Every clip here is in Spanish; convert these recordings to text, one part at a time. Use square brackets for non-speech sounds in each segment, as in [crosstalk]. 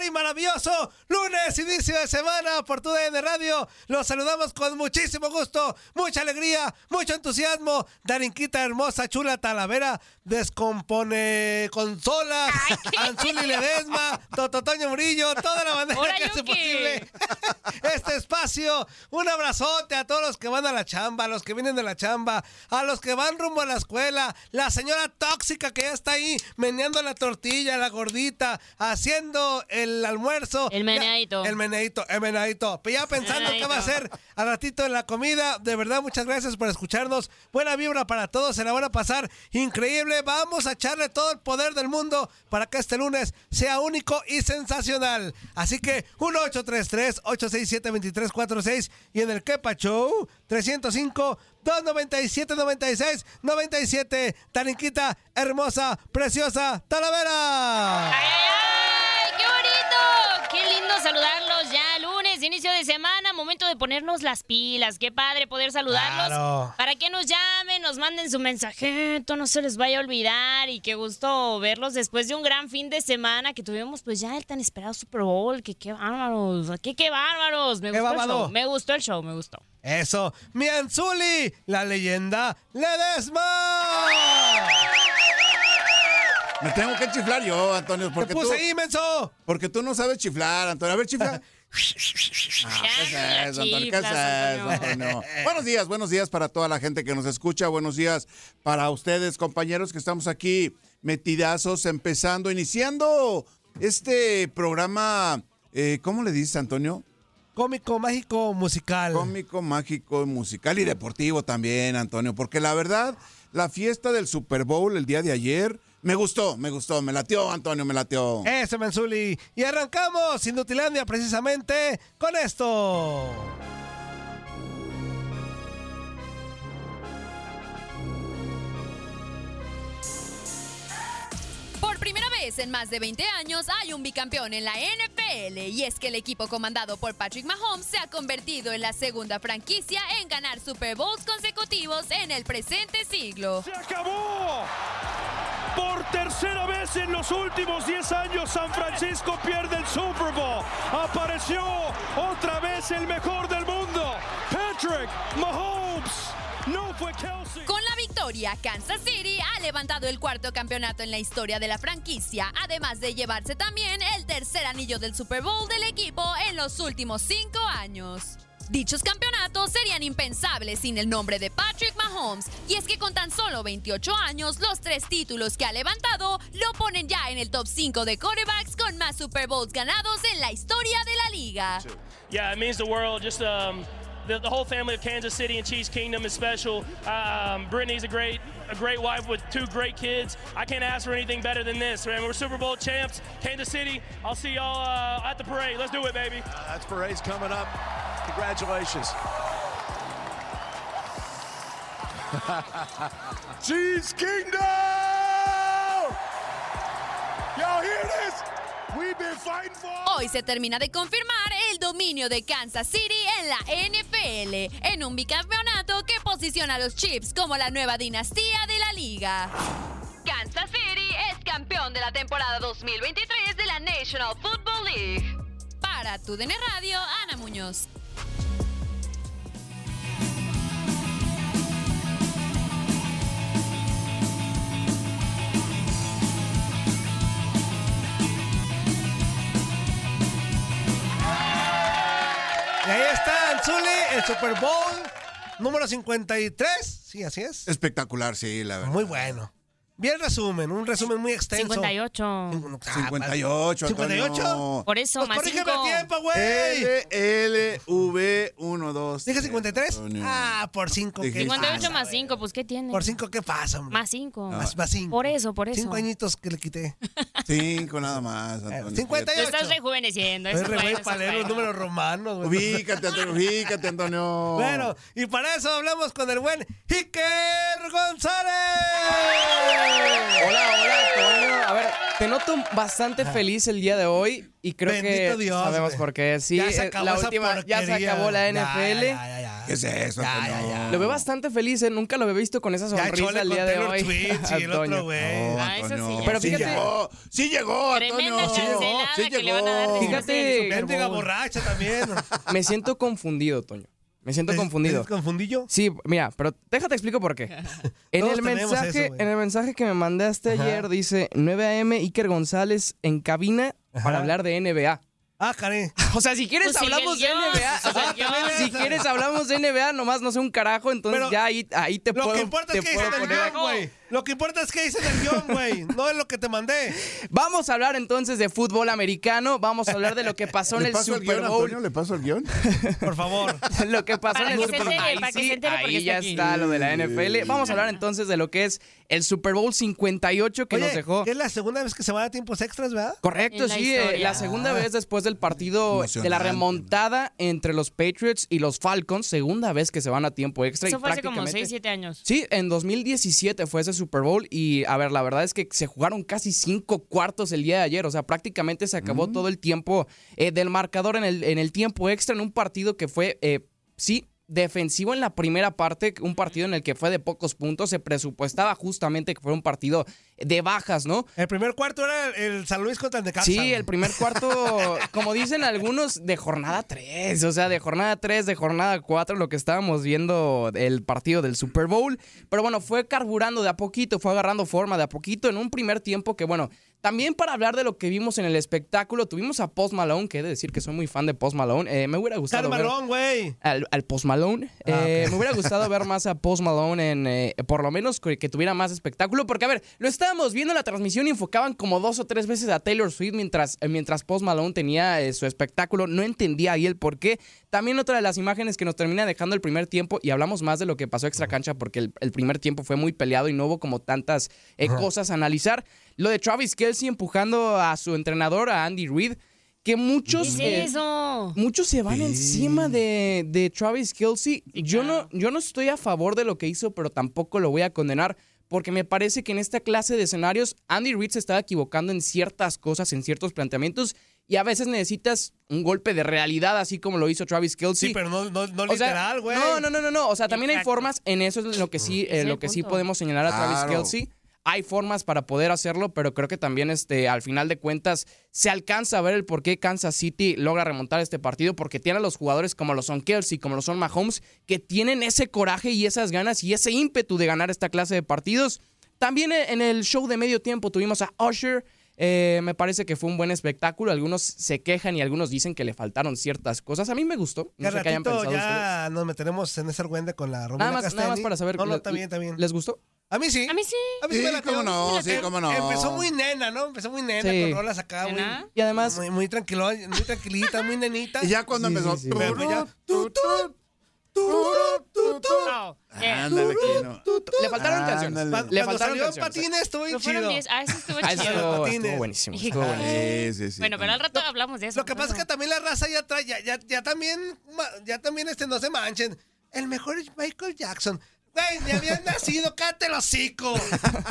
Espectacular y maravilloso. Lunes, inicio de semana por tu DN Radio. Los saludamos con muchísimo gusto, mucha alegría, mucho entusiasmo. Darinquita hermosa, chula, talavera, descompone consola, Anzuli Ledesma, Tototoño Murillo, toda la bandera ¿Ahora que hace posible [laughs] este espacio. Un abrazote a todos los que van a la chamba, a los que vienen de la chamba, a los que van rumbo a la escuela, la señora tóxica que ya está ahí meneando la tortilla, la gordita, haciendo el almuerzo. El meneadito. Ya- el meneadito, el meneadito. Pero ya pensando qué va a hacer al ratito en la comida. De verdad, muchas gracias por escucharnos. Buena vibra para todos, se la van a pasar increíble. Vamos a echarle todo el poder del mundo para que este lunes sea único y sensacional. Así que 1833-867-2346 y en el Kepa Show 305 297 96 97 Tarinquita, hermosa, preciosa, Talavera. ¡Ay, ay, ay! ¡Qué bonito! ¡Qué lindo saludarlos ya! Lunes, inicio de semana, momento de ponernos las pilas. ¡Qué padre poder saludarlos! Claro. Para que nos llamen, nos manden su mensajito, no se les vaya a olvidar. Y qué gusto verlos después de un gran fin de semana que tuvimos, pues ya el tan esperado Super Bowl. Que qué bárbaros, que qué bárbaros. Me ¡Qué gustó el bárbaro! show, me gustó el show, me gustó. Eso, mi Anzuli, la leyenda Ledesma. Me tengo que chiflar yo, Antonio, Te porque tú, puse ahí, menso. porque tú no sabes chiflar, Antonio. A ver, chifla. Buenos días, buenos días para toda la gente que nos escucha. Buenos días para ustedes, compañeros, que estamos aquí metidazos, empezando, iniciando este programa. eh, ¿Cómo le dices, Antonio? Cómico, mágico, musical. Cómico, mágico, musical y deportivo también, Antonio, porque la verdad, la fiesta del Super Bowl el día de ayer me gustó, me gustó, me latió, Antonio, me latió. Eso, Menzuli. Y arrancamos Indutilandia precisamente con esto. Por primera vez en más de 20 años hay un bicampeón en la NFL y es que el equipo comandado por Patrick Mahomes se ha convertido en la segunda franquicia en ganar Super Bowls consecutivos en el presente siglo. ¡Se acabó! Por tercera vez en los últimos 10 años, San Francisco pierde el Super Bowl. Apareció otra vez el mejor del mundo, Patrick Mahomes. No fue Kelsey. Con la victoria, Kansas City ha levantado el cuarto campeonato en la historia de la franquicia, además de llevarse también el tercer anillo del Super Bowl del equipo en los últimos cinco años. Dichos campeonatos serían impensables sin el nombre de Patrick Mahomes, y es que con tan solo 28 años, los tres títulos que ha levantado lo ponen ya en el top 5 de quarterbacks con más Super Bowls ganados en la historia de la liga. Um, the, the whole family of Kansas City and Cheese Kingdom is special. Um, Brittany's a great, a great wife with two great kids. I can't ask for anything better than this, man. We're Super Bowl champs, Kansas City. I'll see y'all uh, at the parade. Let's do it, baby. That's parade's coming up. Congratulations. [laughs] Cheese Kingdom! Y'all hear this? Hoy se termina de confirmar el dominio de Kansas City en la NFL, en un bicampeonato que posiciona a los Chiefs como la nueva dinastía de la liga. Kansas City es campeón de la temporada 2023 de la National Football League. Para tu DN Radio, Ana Muñoz. El Super Bowl número 53. Sí, así es. Espectacular, sí, la verdad. Muy bueno. Bien resumen, un resumen muy extenso. 58. Ah, 58, Antonio. ¿58? Por eso, Pues más corrígeme el 5. tiempo, güey. L, L, V, 1, 2. ¿Dije 53? Antonio. Ah, por 5. Dijiste. 58 más 5, pues ¿qué tiene? Por 5, ¿qué pasa, hombre? Más 5. Más, más cinco. Por eso, por eso. Cinco añitos que le quité. [laughs] 5 nada más, Antonio. 58. Te estás rejuveneciendo. Eso re para leer los números romanos, güey. Ubícate, Antonio, ubícate, Antonio. Bueno, y para eso hablamos con el buen Iker González. Hola, hola, Toño. A ver, te noto bastante feliz el día de hoy y creo Bendito que Dios, sabemos güey. por qué. Sí, Ya se eh, acabó la esa última, ya se porquería. acabó la Ya, NFL. ya, ya, ya. ¿Qué es eso, Ya, Antonio? ya, ya. Lo veo bastante feliz, ¿eh? Nunca lo había visto con esa Ya sonrisa chole el con día de Taylor hoy. Swift y el [laughs] Antonio. otro güey. No, Ah, eso sí, Antonio. ya. Pero sí fíjate- llegó, sí llegó, Antonio. Tremenda Sí llegó, cancelada sí que le van a dar llegó. Fíjate- Mendiga Bowl. borracha también. [laughs] Me siento confundido, Toño. Me siento ¿Te- confundido. te confundillo? Sí, mira, pero déjate explico por qué. [laughs] En el mensaje, eso, en el mensaje que me mandaste Ajá. ayer dice 9 a.m. Iker González en cabina Ajá. para hablar de NBA. Ah, caray. [laughs] O sea, si quieres Pues hablamos de NBA. O sea, [laughs] si quieres hablamos de NBA, nomás no sé un carajo, entonces Pero ya ahí, ahí te Lo puedo que importa te es que poner- guion, güey. Lo que importa es que dice el guion, güey. [laughs] No es lo que te mandé. Vamos a hablar entonces de fútbol americano, vamos a hablar de lo que pasó en ¿Le el Super guion, Bowl. Antonio? ¿Le paso el guion? [laughs] Por favor. lo que pasó Para en el Super Bowl. Ahí para que sí, ya aquí. está lo de la NFL. Vamos a hablar entonces de lo que es el Super Bowl 58 que Oye, nos dejó. es la segunda vez que se van a tiempos extras, ¿verdad? Correcto, En la sí, eh, la segunda vez después del partido de la remontada entre los Patriots y los Falcons, segunda vez que se van a tiempo extra. y Eso fue hace como prácticamente- 6, 7 años. Sí, en 2017 fue ese Super Bowl y a ver, la verdad es que se jugaron casi cinco cuartos el día de ayer, o sea, prácticamente se acabó todo el tiempo eh, del marcador en el, en el tiempo extra en un partido que fue, eh, sí, defensivo en la primera parte, un partido en el que fue de pocos puntos, se presupuestaba justamente que fuera un partido de bajas, ¿no? El primer cuarto era el, el San Luis contra el Necaxa. Sí, el primer cuarto, [laughs] como dicen algunos, de jornada 3, o sea, de jornada 3, de jornada 4, lo que estábamos viendo el partido del Super Bowl. Pero bueno, fue carburando de a poquito, fue agarrando forma de a poquito en un primer tiempo que, bueno, también para hablar de lo que vimos en el espectáculo, tuvimos a Post Malone, que he de decir que soy muy fan de Post Malone. Eh, me hubiera gustado ver Carmalón, güey. al, al Post Malone. Ah, Eh. Me hubiera gustado ver más a Post Malone en, eh, por lo menos que, que tuviera más espectáculo, porque a ver, lo estábamos viendo en la transmisión y enfocaban como dos o tres veces a Taylor Swift mientras, eh, mientras Post Malone tenía eh, su espectáculo. No entendía ahí el por qué. También otra de las imágenes que nos termina dejando el primer tiempo, y hablamos más de lo que pasó extra cancha, porque el, el primer tiempo fue muy peleado y no hubo como tantas eh, cosas a analizar. Lo de Travis Kelsey empujando a su entrenador, a Andy Reid, que muchos... ¿Qué eh, es eso? Muchos se van encima de, de Travis Kelsey. Yo, no, yo no estoy a favor de lo que hizo, pero tampoco lo voy a condenar. Porque me parece que en esta clase de escenarios, Andy Reid se estaba equivocando en ciertas cosas, en ciertos planteamientos. Y a veces necesitas un golpe de realidad, así como lo hizo Travis Kelsey. Sí, pero no, no, no O sea, literal, güey. No, no, no, no, no. O sea, también hay formas, en eso es lo que sí, eh, lo que sí podemos señalar a Travis Claro. Kelsey. Hay formas para poder hacerlo, pero creo que también este, al final de cuentas se alcanza a ver el por qué Kansas City logra remontar este partido, porque tiene a los jugadores como lo son Kelsey, como lo son Mahomes, que tienen ese coraje y esas ganas y ese ímpetu de ganar esta clase de partidos. También eh, en el show de medio tiempo tuvimos a Usher. eh, me parece que fue un buen espectáculo. Algunos se quejan y algunos dicen que le faltaron ciertas cosas. A mí me gustó. No sé qué hayan pensado ustedes. ya nos meteremos en ese argüende con la Romina Nada más, nada más Castelli. para saber. No, no, ¿le- está bien, está bien. ¿Les gustó? A mí sí. A mí sí. A mí sí, Sí, me la cómo no, sí, cómo no. Empezó muy nena, ¿no? Empezó muy nena, Sí. con rolas acá, muy, ¿Nena? Y además, muy, muy tranquilo, muy tranquilita, muy nenita. [laughs] Y ya cuando Sí, empezó. sí, sí. Pero ya, tu, tu, tu, No, ¿qué? Ándale, Kino. Le faltaron canciones. Le cuando faltaron salió canciones. Patines estuvo bien No fueron chido. 10. Ah, eso estuvo Ah, chido. estuvo, Patines. estuvo buenísimo. Estuvo buenísimo. Sí, sí, sí. Bueno, pero al rato hablamos de eso. Lo que pasa es que también la raza ya trae, ya, ya, ya también, ma- ya también este, no se manchen. El mejor es Michael Jackson. Güey, ni habían nacido, cállate el hocico.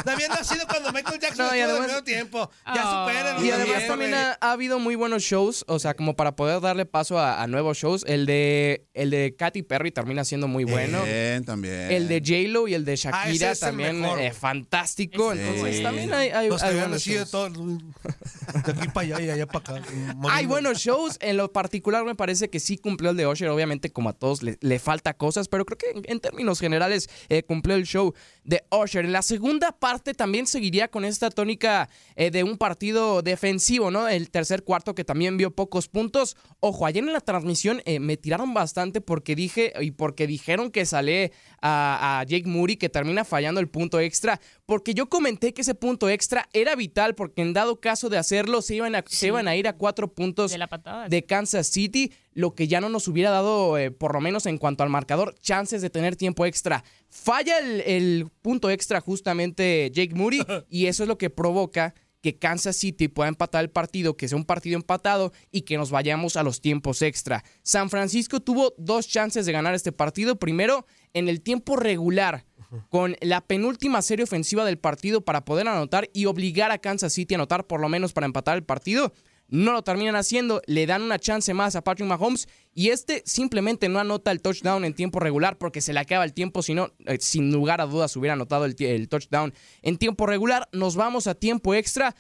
No habían nacido cuando Michael Jackson No, estuvo además- tiempo. Ya Ah. superen. Y además también ha, ha habido muy buenos shows, o sea, como para poder darle paso a, a nuevos shows. El de el de Katy Perry termina siendo muy bueno. Bien, también. El de J-Lo y el de Ah, ese Shakira también mejor. eh, fantástico. Es Entonces Sí. también hay, hay, Los que hay habían buenos nacido shows. todos. De aquí para allá y allá para acá. [laughs] Hay buenos shows. En lo particular me parece que sí cumplió el de Usher. Obviamente, como a todos le, le falta cosas, pero creo que en, en términos generales eh, cumplió el show de Usher. En la segunda parte también seguiría con esta tónica eh, de un partido defensivo, ¿no? El tercer cuarto que también vio pocos puntos. Ojo, ayer en la transmisión eh, me tiraron bastante porque dije y porque dijeron que sale a, a Jake Moody que termina fallando el punto extra. Porque yo comenté que ese punto extra era vital porque en dado caso de hacerlo se iban a, se iban a ir a cuatro puntos De la patada. de Kansas City, lo que ya no nos hubiera dado, eh, por lo menos en cuanto al marcador, chances de tener tiempo extra. Falla el, el punto extra justamente Jake Moody [laughs] y eso es lo que provoca que Kansas City pueda empatar el partido, que sea un partido empatado y que nos vayamos a los tiempos extra. San Francisco tuvo dos chances de ganar este partido. Primero, en el tiempo regular, con la penúltima serie ofensiva del partido para poder anotar y obligar a Kansas City a anotar por lo menos para empatar el partido. No lo terminan haciendo, le dan una chance más a Patrick Mahomes y este simplemente no anota el touchdown en tiempo regular porque se le acaba el tiempo, si no, eh, sin lugar a dudas hubiera anotado el touchdown en tiempo regular. Nos vamos a tiempo extra.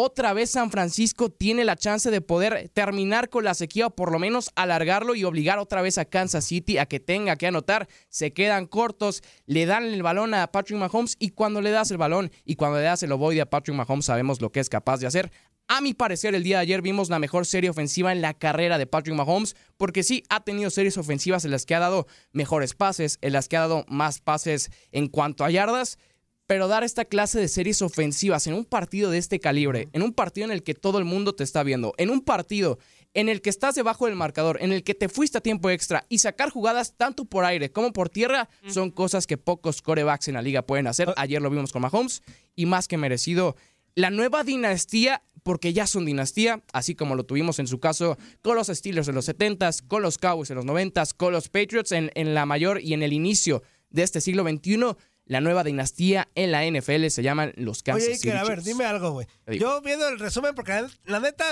Otra vez San Francisco tiene la chance de poder terminar con la sequía o por lo menos alargarlo y obligar otra vez a Kansas City a que tenga que anotar. Se quedan cortos, le dan el balón a Patrick Mahomes y cuando le das el balón y cuando le das el ovoide a Patrick Mahomes sabemos lo que es capaz de hacer. A mi parecer, el día de ayer vimos la mejor serie ofensiva en la carrera de Patrick Mahomes, porque sí ha tenido series ofensivas en las que ha dado mejores pases, en las que ha dado más pases en cuanto a yardas, pero dar esta clase de series ofensivas en un partido de este calibre, en un partido en el que todo el mundo te está viendo, en un partido en el que estás debajo del marcador, en el que te fuiste a tiempo extra y sacar jugadas tanto por aire como por tierra, son cosas que pocos corebacks en la liga pueden hacer. Ayer lo vimos con Mahomes y más que merecido. La nueva dinastía, porque ya son dinastía, así como lo tuvimos en su caso con los Steelers en los 70s, con los Cowboys en los 90s, con los Patriots en, en la mayor y en el inicio de este siglo XXI. La nueva dinastía en la NFL se llaman los Kansas Oye, City Iker, a ver, dime algo, güey. Yo viendo el resumen, porque la, la neta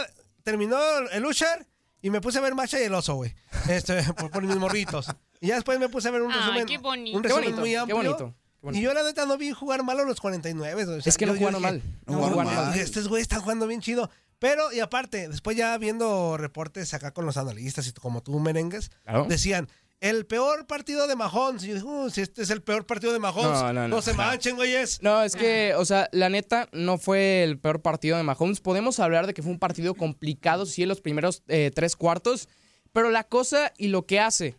terminó el Usher y me puse a ver Macha y el oso, güey. Este, [laughs] por, por mis morritos. Y ya después me puse a ver un Ay, resumen. qué bonito. Un Qué resumen bonito, muy qué amplio. qué bonito. Y yo la neta no vi jugar mal a los 49. o sea, Es que no yo- jugaron mal. No No, jugaron jugaron mal. mal. Estos güeyes están jugando bien chido. Pero, y aparte, después ya viendo reportes acá con los analistas y como tú, merengues, Claro. decían, el peor partido de Mahomes. Y yo dije, "Uh, si este es el peor partido de Mahomes, No, no, no. se manchen, güeyes. No, es que, o sea, la neta, no fue el peor partido de Mahomes. Podemos hablar de que fue un partido complicado, sí, en los primeros eh, tres cuartos, pero la cosa y lo que hace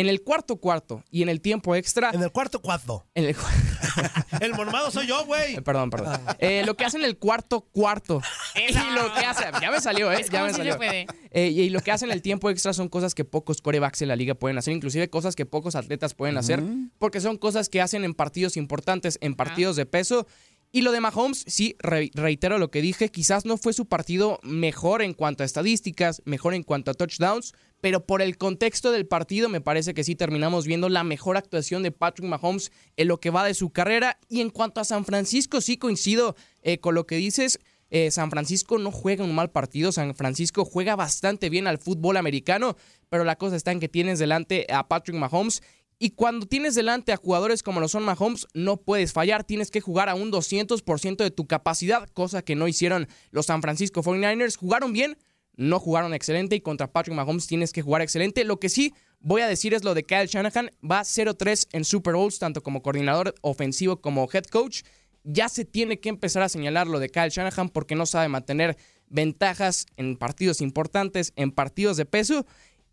en el cuarto cuarto y en el tiempo extra... En el cuarto cuarto. en el- [laughs] El mormado soy yo, güey. Eh, Perdón, perdón. Eh, lo que hace en el cuarto cuarto. [laughs] Y lo que hace. Ya me salió, ¿eh? Ya me salió. Eh, y lo que hace en el tiempo extra son cosas que pocos corebacks en la liga pueden hacer, inclusive cosas que pocos atletas pueden hacer, porque son cosas que hacen en partidos importantes, en partidos de peso. Y lo de Mahomes, sí, re- reitero lo que dije, quizás no fue su partido mejor en cuanto a estadísticas, mejor en cuanto a touchdowns, pero por el contexto del partido me parece que sí terminamos viendo la mejor actuación de Patrick Mahomes en lo que va de su carrera. Y en cuanto a San Francisco, sí coincido eh, con lo que dices. Eh, San Francisco no juega un mal partido, San Francisco juega bastante bien al fútbol americano, pero la cosa está en que tienes delante a Patrick Mahomes y cuando tienes delante a jugadores como lo son Mahomes, no puedes fallar, tienes que jugar a un 200% de tu capacidad, cosa que no hicieron los San Francisco 49ers. Jugaron bien, no jugaron excelente y contra Patrick Mahomes tienes que jugar excelente. Lo que sí voy a decir es lo de Kyle Shanahan, va 0-3 en Super Bowls, tanto como coordinador ofensivo como head coach. Ya se tiene que empezar a señalar lo de Kyle Shanahan porque no sabe mantener ventajas en partidos importantes, en partidos de peso.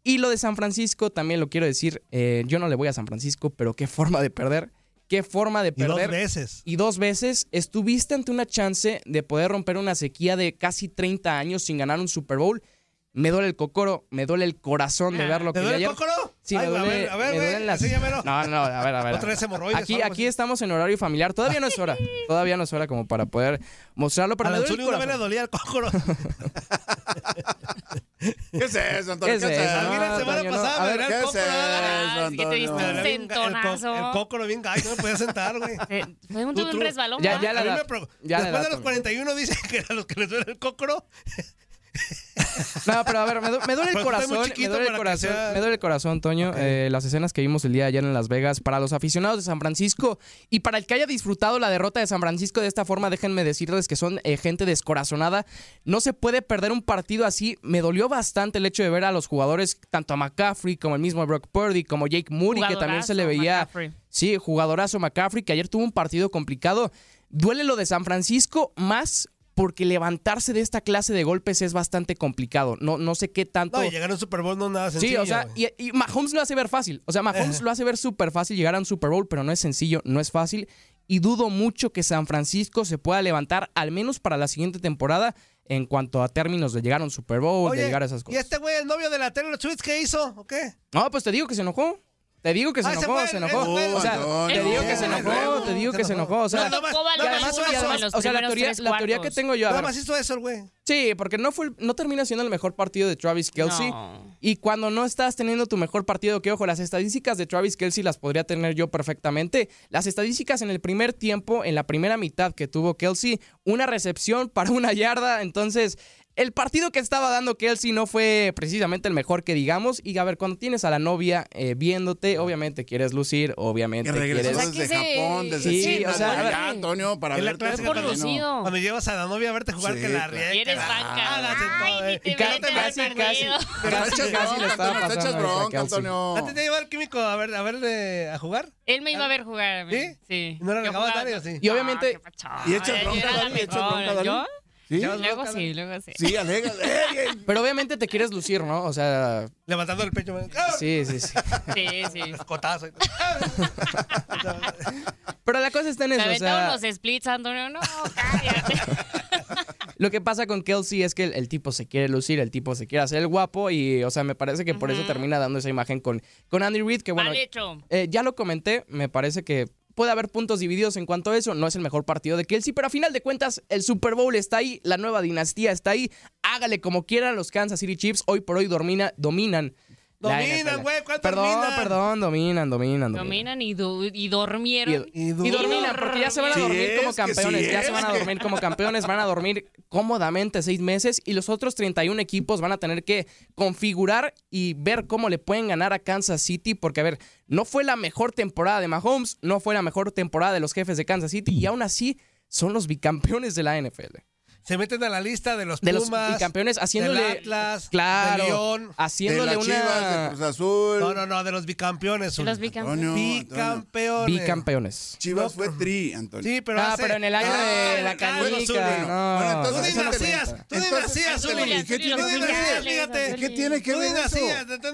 Y lo de San Francisco, también lo quiero decir, eh, yo no le voy a San Francisco, pero qué forma de perder, qué forma de Y dos perder. veces. Y dos veces estuviste ante una chance de poder romper una sequía de casi 30 años sin ganar un Super Bowl. Me duele el cocoro, me duele el corazón de ver lo ¿Te que duele el ayer. cocoro? Sí, Ay, me a duele, ver, a ver, me duelen las... No, no, a ver, a ver. Otra vez hemorroides Aquí, aquí estamos en horario familiar. Todavía no es hora. [laughs] Todavía no es hora como para poder mostrarlo, pero a me duele el vez le corazón. dolía el cocoro. [laughs] ¿Qué es eso, Antonio? ¿Qué es eso? A mí la semana Antonio, pasada A me ¿qué el es cocoro. eso, que te diste Antonio? un bien- el, co- centonazo. el cócoro bien gallo, no me podía sentar, güey. Eh, Fue un, resbalón. Ya, ya A la mí edad. me. Ya la Después de edad, los 41 dicen [laughs] que a los que les duele el cócoro. No, pero a ver, me, du- me duele el corazón, me chiquito duele el corazón, me duele el corazón, Toño. eh, las escenas que vimos el día de ayer en Las Vegas para los aficionados de San Francisco y para el que haya disfrutado la derrota de San Francisco de esta forma, déjenme decirles que son eh, gente descorazonada. No se puede perder un partido así. Me dolió bastante el hecho de ver a los jugadores, tanto a McCaffrey como el mismo Brock Purdy, como Jake Moody, que también se le veía. McCaffrey. Sí, jugadorazo McCaffrey, que ayer tuvo un partido complicado. Duele lo de San Francisco más porque levantarse de esta clase de golpes es bastante complicado. No, no sé qué tanto. No, y llegar a un Super Bowl no es nada sencillo. Sí, o sea, y, y Mahomes lo hace ver fácil. O sea, Mahomes lo hace ver súper fácil llegar a un Super Bowl, pero no es sencillo, no es fácil. Y dudo mucho que San Francisco se pueda levantar, al menos para la siguiente temporada, en cuanto a términos de llegar a un Super Bowl, Oye, de llegar a esas ¿Y cosas. este güey, el novio de la Taylor Swift, qué hizo? ¿O qué? No, pues te digo que se enojó. Te digo que se Ah, enojó, se enojó. O sea, te digo que se enojó, te digo que se enojó. O sea, o sea, la teoría, la teoría que tengo yo, a Nada más hizo eso el güey. Sí, porque no fue, no termina siendo el mejor partido de Travis Kelsey. No. Y cuando no estás teniendo tu mejor partido, que ojo, las estadísticas de Travis Kelsey las podría tener yo perfectamente. Las estadísticas en el primer tiempo, en la primera mitad que tuvo Kelsey, una recepción para una yarda. Entonces, el partido que estaba dando Kelsey no fue precisamente el mejor que digamos. Y a ver, cuando tienes a la novia eh, viéndote, obviamente quieres lucir, obviamente Que regresó quieres. O sea, desde Japón, desde Sí, China, o sea, ¿no? a ver. ya, Antonio, para Es la verte. clase por lucido. Cuando llevas a la novia a verte jugar, Sí, que la riega. Eres banca. eh. Y casi, al casi, casi, echas casi le bronca, estaba Antonio, te echas pasando a bronca. Antonio. ¿Antes te lleva el químico a ver, a ver de- a jugar? Él me iba a ver jugar. a mí. ¿Sí? Sí. ¿Y no le Yo dejabas jugaba- dar y así? Y obviamente- Ah. ¿Y echas bronca, Dani? ¿Yo? ¿Sí? Luego sí, luego sí. Sí, ey. [laughs] Pero obviamente te quieres lucir, ¿no? O sea, Levantando el pecho. [laughs] sí, sí, sí. Sí, sí. [laughs] Cotazo. Pero la cosa está en eso. O sea, los splits, Antonio. No, cállate. lo que pasa con Kelsey es que el, el tipo se quiere lucir, el tipo se quiere hacer el guapo y, o sea, me parece que por eso termina dando esa imagen con, con Andy Reid, que bueno, Mal hecho. eh, ya lo comenté, me parece que puede haber puntos divididos en cuanto a eso, no es el mejor partido de Kelsey, pero a final de cuentas el Super Bowl está ahí, la nueva dinastía está ahí, hágale como quieran los Kansas City Chiefs, hoy por hoy domina, dominan. Dominan, güey, ¿cuál Perdón, dominan? perdón, dominan, dominan, dominan. Dominan y, du- y dormieron. Y, Y y dominan, porque ya se van a dormir como campeones, sí ya es, se van a dormir como campeones, van a dormir cómodamente seis meses y los otros 31 equipos van a tener que configurar y ver cómo le pueden ganar a Kansas City, porque a ver, no fue la mejor temporada de Mahomes, no fue la mejor temporada de los jefes de Kansas City y aún así son los bicampeones de la NFL. Se meten a la lista de los De los Pumas. bicampeones haciéndole del Atlas, claro, del León. De haciéndole las Chivas, de una Cruz Azul. No, no, no, de los bicampeones. De los bicampeones. Antonio, Antonio. Bicampeones. bicampeones. Chivas fue tri, Antonio. Sí, pero Ah, hace- pero en el año Ah, de la canica, no. Bueno, Tú entonces no nacías, tú nacías. ¿qué tiene Tú que ver? fíjate. ¿Qué tiene que Tú ver eso?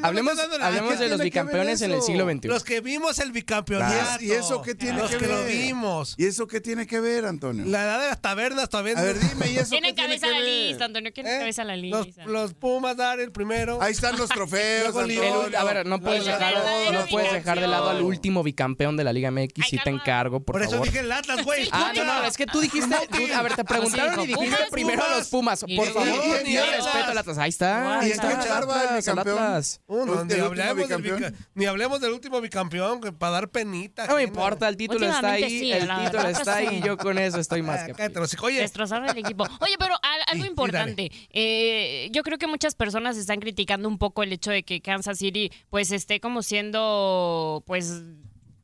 Hablemos, hablemos ¿qué de los que bicampeones en el siglo XXI. Los que vimos el bicampeonato. ¿Y eso qué tiene Los que que ver? lo vimos. ¿Y eso qué tiene que ver, Antonio? La edad de las tabernas todavía. A ver, dime, ¿y eso ¿Quién qué tiene encabeza que la ver? lista, Antonio? ¿Quién ¿Eh? encabeza la Los, lista? los Pumas dar el primero. Ahí están los trofeos. Antonio. A ver, no puedes, la dejar, no puedes dejar de lado al último bicampeón de la Liga MX si te encargo, por, Por eso favor. dije el Atlas, güey. Ah, no, no, es que tú dijiste, tú- a ver, te preguntaron y dijiste Pumas, primero a los Pumas. Por favor, Pumas, ni y respeto al Atlas. Ahí está, ahí ¿Y está, el bicampeón? Atlas. Uh, no, ¿El ni, hablemos del bicampeón? bica- ni hablemos del último bicampeón, que para dar penita. No me importa, el título está ahí, el la título está que ahí y yo con eso estoy más Ah, que los hocico. Oye, Destrozaron el equipo. [laughs] Oye, pero al- algo Sí, importante. eh, yo creo que muchas personas están criticando un poco el hecho de que Kansas City, pues, esté como siendo, pues.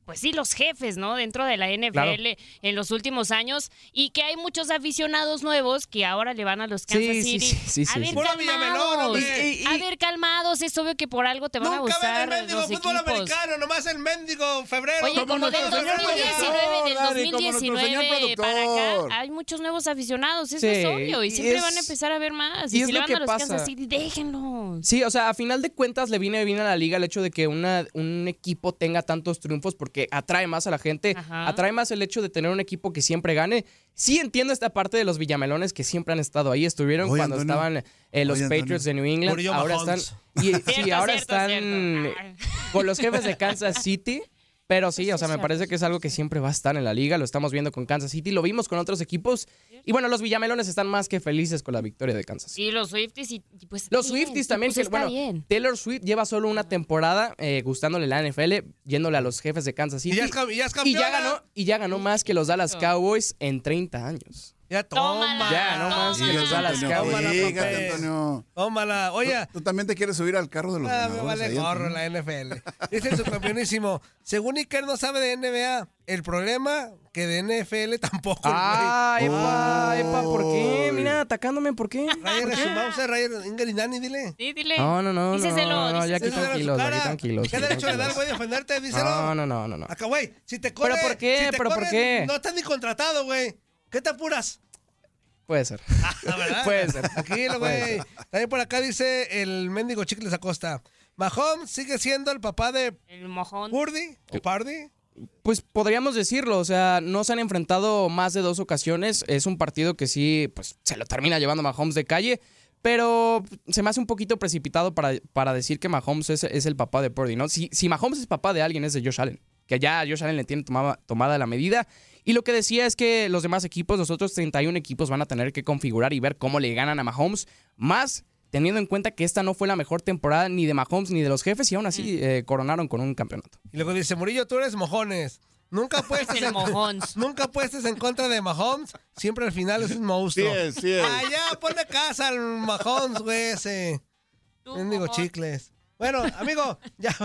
Pues sí, los jefes, ¿no? Dentro de la NFL en los últimos años. Y que hay muchos aficionados nuevos que ahora le van a los Kansas Sí, sí, City. sí, sí, a sí, ver, calmados. Y- y- A ver, calmados. Es obvio que por algo te van a gustar el mendigo los fútbol equipos. americano, nomás el mendigo febrero. Oye, Como como del nuestro señor 2019, del productor, Dani, como nuestro 2019 señor para acá, hay muchos nuevos aficionados, eso Sí, es obvio, y y siempre es- van a empezar a ver más. y si lo le van que a los pasa. Kansas City, déjenlos. Sí, o sea, a final de cuentas le viene bien a la liga el hecho de que una, un equipo tenga tantos triunfos porque porque atrae más a la gente, Ajá. atrae más el hecho de tener un equipo que siempre gane. Sí entiendo esta parte de los villamelones que siempre han estado ahí, estuvieron Oye, cuando Antonio. estaban eh, los Oye, Antonio. Patriots de New England, ahora Mahomes. están y, sí, ahora cierto, están cierto. con los jefes de Kansas City. Pero sí, Pues o sea, sí, me parece que es algo que siempre va a estar en la liga. Lo estamos viendo con Kansas City, lo vimos con otros equipos. Y bueno, los Villamelones están más que felices con la victoria de Kansas City. Y los Swifties y y pues Los bien, Swifties sí, también, pues que, está bueno, bien. Taylor Swift lleva solo una temporada eh, gustándole la NFL, yéndole a los jefes de Kansas Y City. ya es, cam- ya es y ya ganó, y ya ganó más que los Dallas Cowboys en 30 años. Ya toma. Tómala. Ya ganó más que Tómala. los Dallas Antonio, Cowboys. fíjate. Antonio. Tómala. Oye, ¿Tú también te quieres subir al carro de los Ah, me vale ahí, gorro la NFL. Dice su campeonísimo. Según Iker no sabe de NBA. El problema que de NFL tampoco. Ah, epa, epa, ¿por qué? Mira, atacándome, ¿por qué? Ryan es su mouse, Ryan Inger y Nani, dile. Sí, dile. No, no, no, no, Díceselo, no, no, ya aquí tranquilos, aquí cara. tranquilos. ¿Qué derecho le da al güey de ofenderte? Díselo. No, no, no, no, no. Acá, güey, si te corre, ¿Pero por qué? ¿Pero por qué? No estás ni contratado, güey. ¿Qué te apuras? Puede ser. La [laughs] verdad. [laughs] Puede ser. Tranquilo, güey. También por acá dice el mendigo Chicles Acosta. Mahomes sigue siendo el papá de El mojón. Purdy o Pardy. Pues podríamos decirlo, o sea, no se han enfrentado más de dos ocasiones. Es un partido que sí, pues se lo termina llevando Mahomes de calle. Pero se me hace un poquito precipitado para, para decir que Mahomes es, es el papá de Purdy, ¿no? Si, si Mahomes es papá de alguien, es de Josh Allen. Que ya Josh Allen le tiene tomada, tomada la medida. Y lo que decía es que los demás equipos, los otros 31 equipos, van a tener que configurar y ver cómo le ganan a Mahomes. Más teniendo en cuenta que esta no fue la mejor temporada ni de Mahomes ni de los jefes y aún así eh, coronaron con un campeonato. Y luego dice, Murillo, tú eres mojones. Nunca apuestes, [laughs] en, mojons. [laughs] nunca apuestes en contra de Mahomes. Siempre al final es un Sí monstruo. es, sí es. Allá, ponle casa al Mahomes, güey, ese. Mojón. chicles. Bueno, amigo, ya,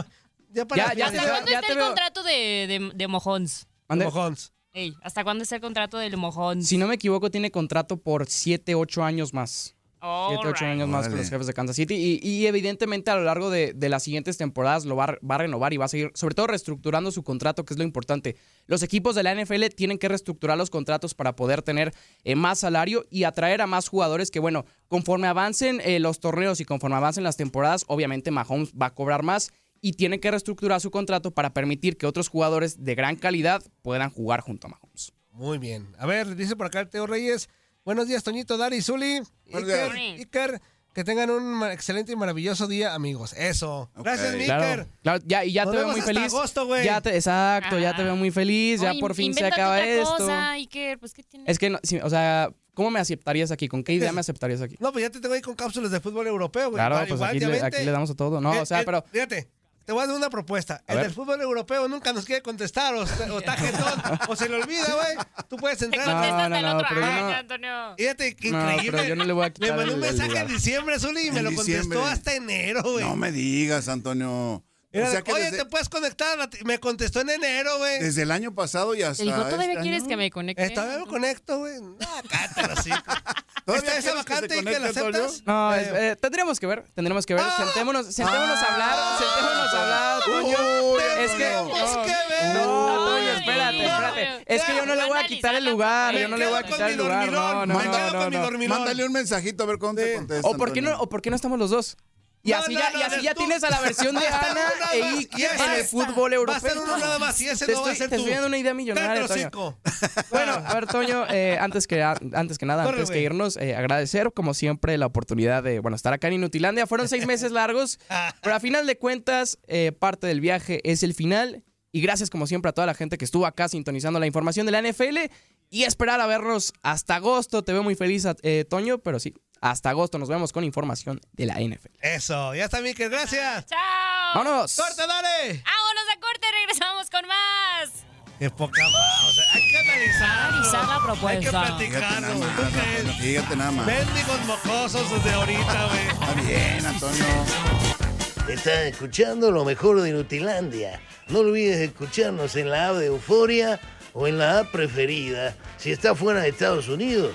ya para Ya, ya finalizar, ¿Hasta cuándo ya está te el veo- contrato de, de, de mojons? Mande. Mahomes. Ey, ¿hasta cuándo está el contrato del mojons? Si no me equivoco, tiene contrato por 7, 8 años más. 7, 8 Alright. años más con los jefes de Kansas City. Y, y evidentemente a lo largo de, de las siguientes temporadas lo va, a- va a renovar y va a seguir, sobre todo reestructurando su contrato, que es lo importante. Los equipos de la NFL tienen que reestructurar los contratos para poder tener eh, más salario y atraer a más jugadores que, bueno, conforme avancen eh, los torneos y conforme avancen las temporadas, obviamente Mahomes va a cobrar más y tiene que reestructurar su contrato para permitir que otros jugadores de gran calidad puedan jugar junto a Mahomes. Muy bien. A ver, dice por acá el Teo Reyes. Buenos días, Toñito, Dari, Zuli, Buenos Iker, días. Iker. Que tengan un excelente y maravilloso día, amigos. Eso. Gracias, Claro, Iker. claro, ya, y ya Nos te veo muy hasta feliz. agosto, güey. Ya te, exacto, ya te veo muy feliz. Ya Oye, por fin se acaba otra esto. Cosa, Iker, pues, ¿qué tiene? Es que, no, sí, o sea, ¿cómo me aceptarías aquí? ¿Con qué idea me aceptarías aquí? No, pues ya te tengo ahí con cápsulas de fútbol europeo, güey. Claro, Igual, pues igual, aquí ya le, vente. aquí le damos a todo. No, Eh, o sea, eh, pero. Fíjate, te voy a dar una propuesta. A el ver. del fútbol europeo nunca nos quiere contestar o, está- o está [laughs] jetón, o se le olvida, güey. Tú puedes Te entrar. contesta no, hasta el no, otro. pero yo Ay, no- Antonio. Fíjate, qué No, increíble. pero yo no le voy a quitar Me mandó un mensaje lugar. en diciembre, Zuli, y me lo diciembre. contestó hasta enero, güey. No me digas, Antonio. Era o sea de, que Oye, desde, ¿te puedes conectar? Me contestó en enero, güey. desde el año pasado y hasta Te dijo, ¿todavía este quieres año? que me conecte? Todavía me conecto, güey. No, cátelo así. [laughs] ¿Todavía ¿Está esa quieres que vacante te y que la aceptas? No, Eh, es- eh, tendríamos que ver, tendríamos que ver. Ah. sentémonos, sentémonos a hablar, sentémonos a hablar, Toño. Uy, es que. tenemos no, que ver. No, Toño, espérate, espérate. Es que yo no le voy a quitar el lugar, yo no le voy a quitar el lugar. No, no, no. Mándale un mensajito a ver cómo te Sí. contesta. ¿O por qué no, Antonio. o por qué no estamos los dos? Y No, así no, ya, no, y así ya tienes a la versión de [laughs] Ana e en el fútbol Va a europeo. estar uno nada más y ese te no va a estoy, ser te tú. estoy dando una idea millonaria, Toño. [laughs] Bueno, a ver, Toño, eh, antes, que, antes que nada, Corre, antes que irnos, eh, agradecer, como siempre, la oportunidad de, bueno, estar acá en Inutilandia. Fueron seis meses largos, [laughs] pero a final de cuentas, eh, parte del viaje es el final. Y gracias, como siempre, a toda la gente que estuvo acá sintonizando la información de la NFL. Y esperar a vernos hasta agosto. Te veo muy feliz, eh, Toño, pero sí, hasta agosto nos vemos con información de la NFL. Eso, ya está, Mikel, gracias. ¡Chao! ¡Vámonos! ¡Corte, dale! ¡Vámonos a corte! ¡Regresamos con más! Qué poca más. O sea, hay que analizar. Analizar la propuesta. Hay que Fíjate platicarlo. nada güey. más, Fíjate nada más. Mendigos mocosos desde ahorita, güey. Está bien, Antonio. Estás escuchando lo mejor de Nutilandia. No olvides escucharnos en la app de Euforia o en la app preferida si estás fuera de Estados Unidos.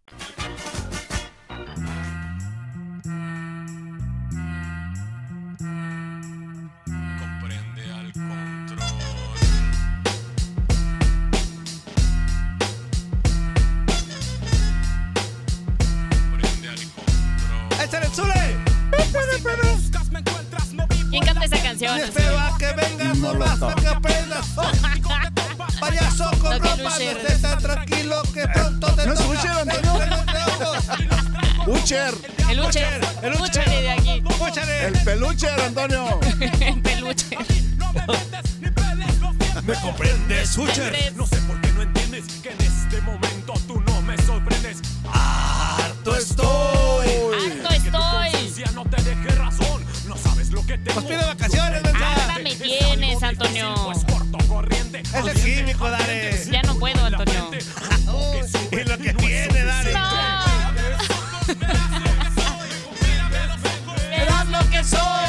Comprende al control. Comprende al control. ¡Échale el Zule! ¿Quién canta esa canción? Vengas no basta que aprendas. Payaso con ropa, no estés tan tranquilo que pronto te ¿No es toca. Ojos. Ucher, El Ucher. El Ucher. Úchale de aquí. Escúchale. el peluche, Antonio. El peluche. ¿Me comprendes, Ucher? No sé por qué no entiendes que en este momento tú no me sorprendes. Harto estoy. Harto estoy. No te deje razón. No sabes lo que tengo. Pues pide vacaciones. Me tienes, Antonio. Corriente. Es el químico, dale. Ya no puedo, Antonio. [laughs] Y lo que tiene, dale. No. [laughs] Verás lo que soy.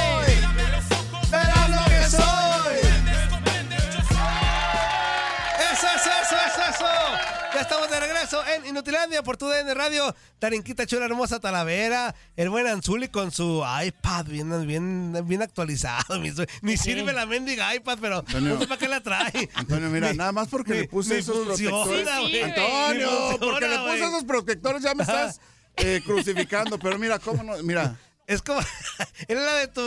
Regreso en Inutilandia por tu DN Radio. Tarinquita chula, hermosa Talavera. El buen Anzuli con su iPad bien, bien, bien actualizado. [laughs] Ni, ni sirve la mendiga iPad, pero Antonio. no sé para qué la trae. Antonio, mira, nada más porque le puse esos funciona, protectores. Antonio, funciona, porque le puse esos protectores ya me estás eh, crucificando. Pero mira, cómo no, mira. Es como. [laughs] es la de tu.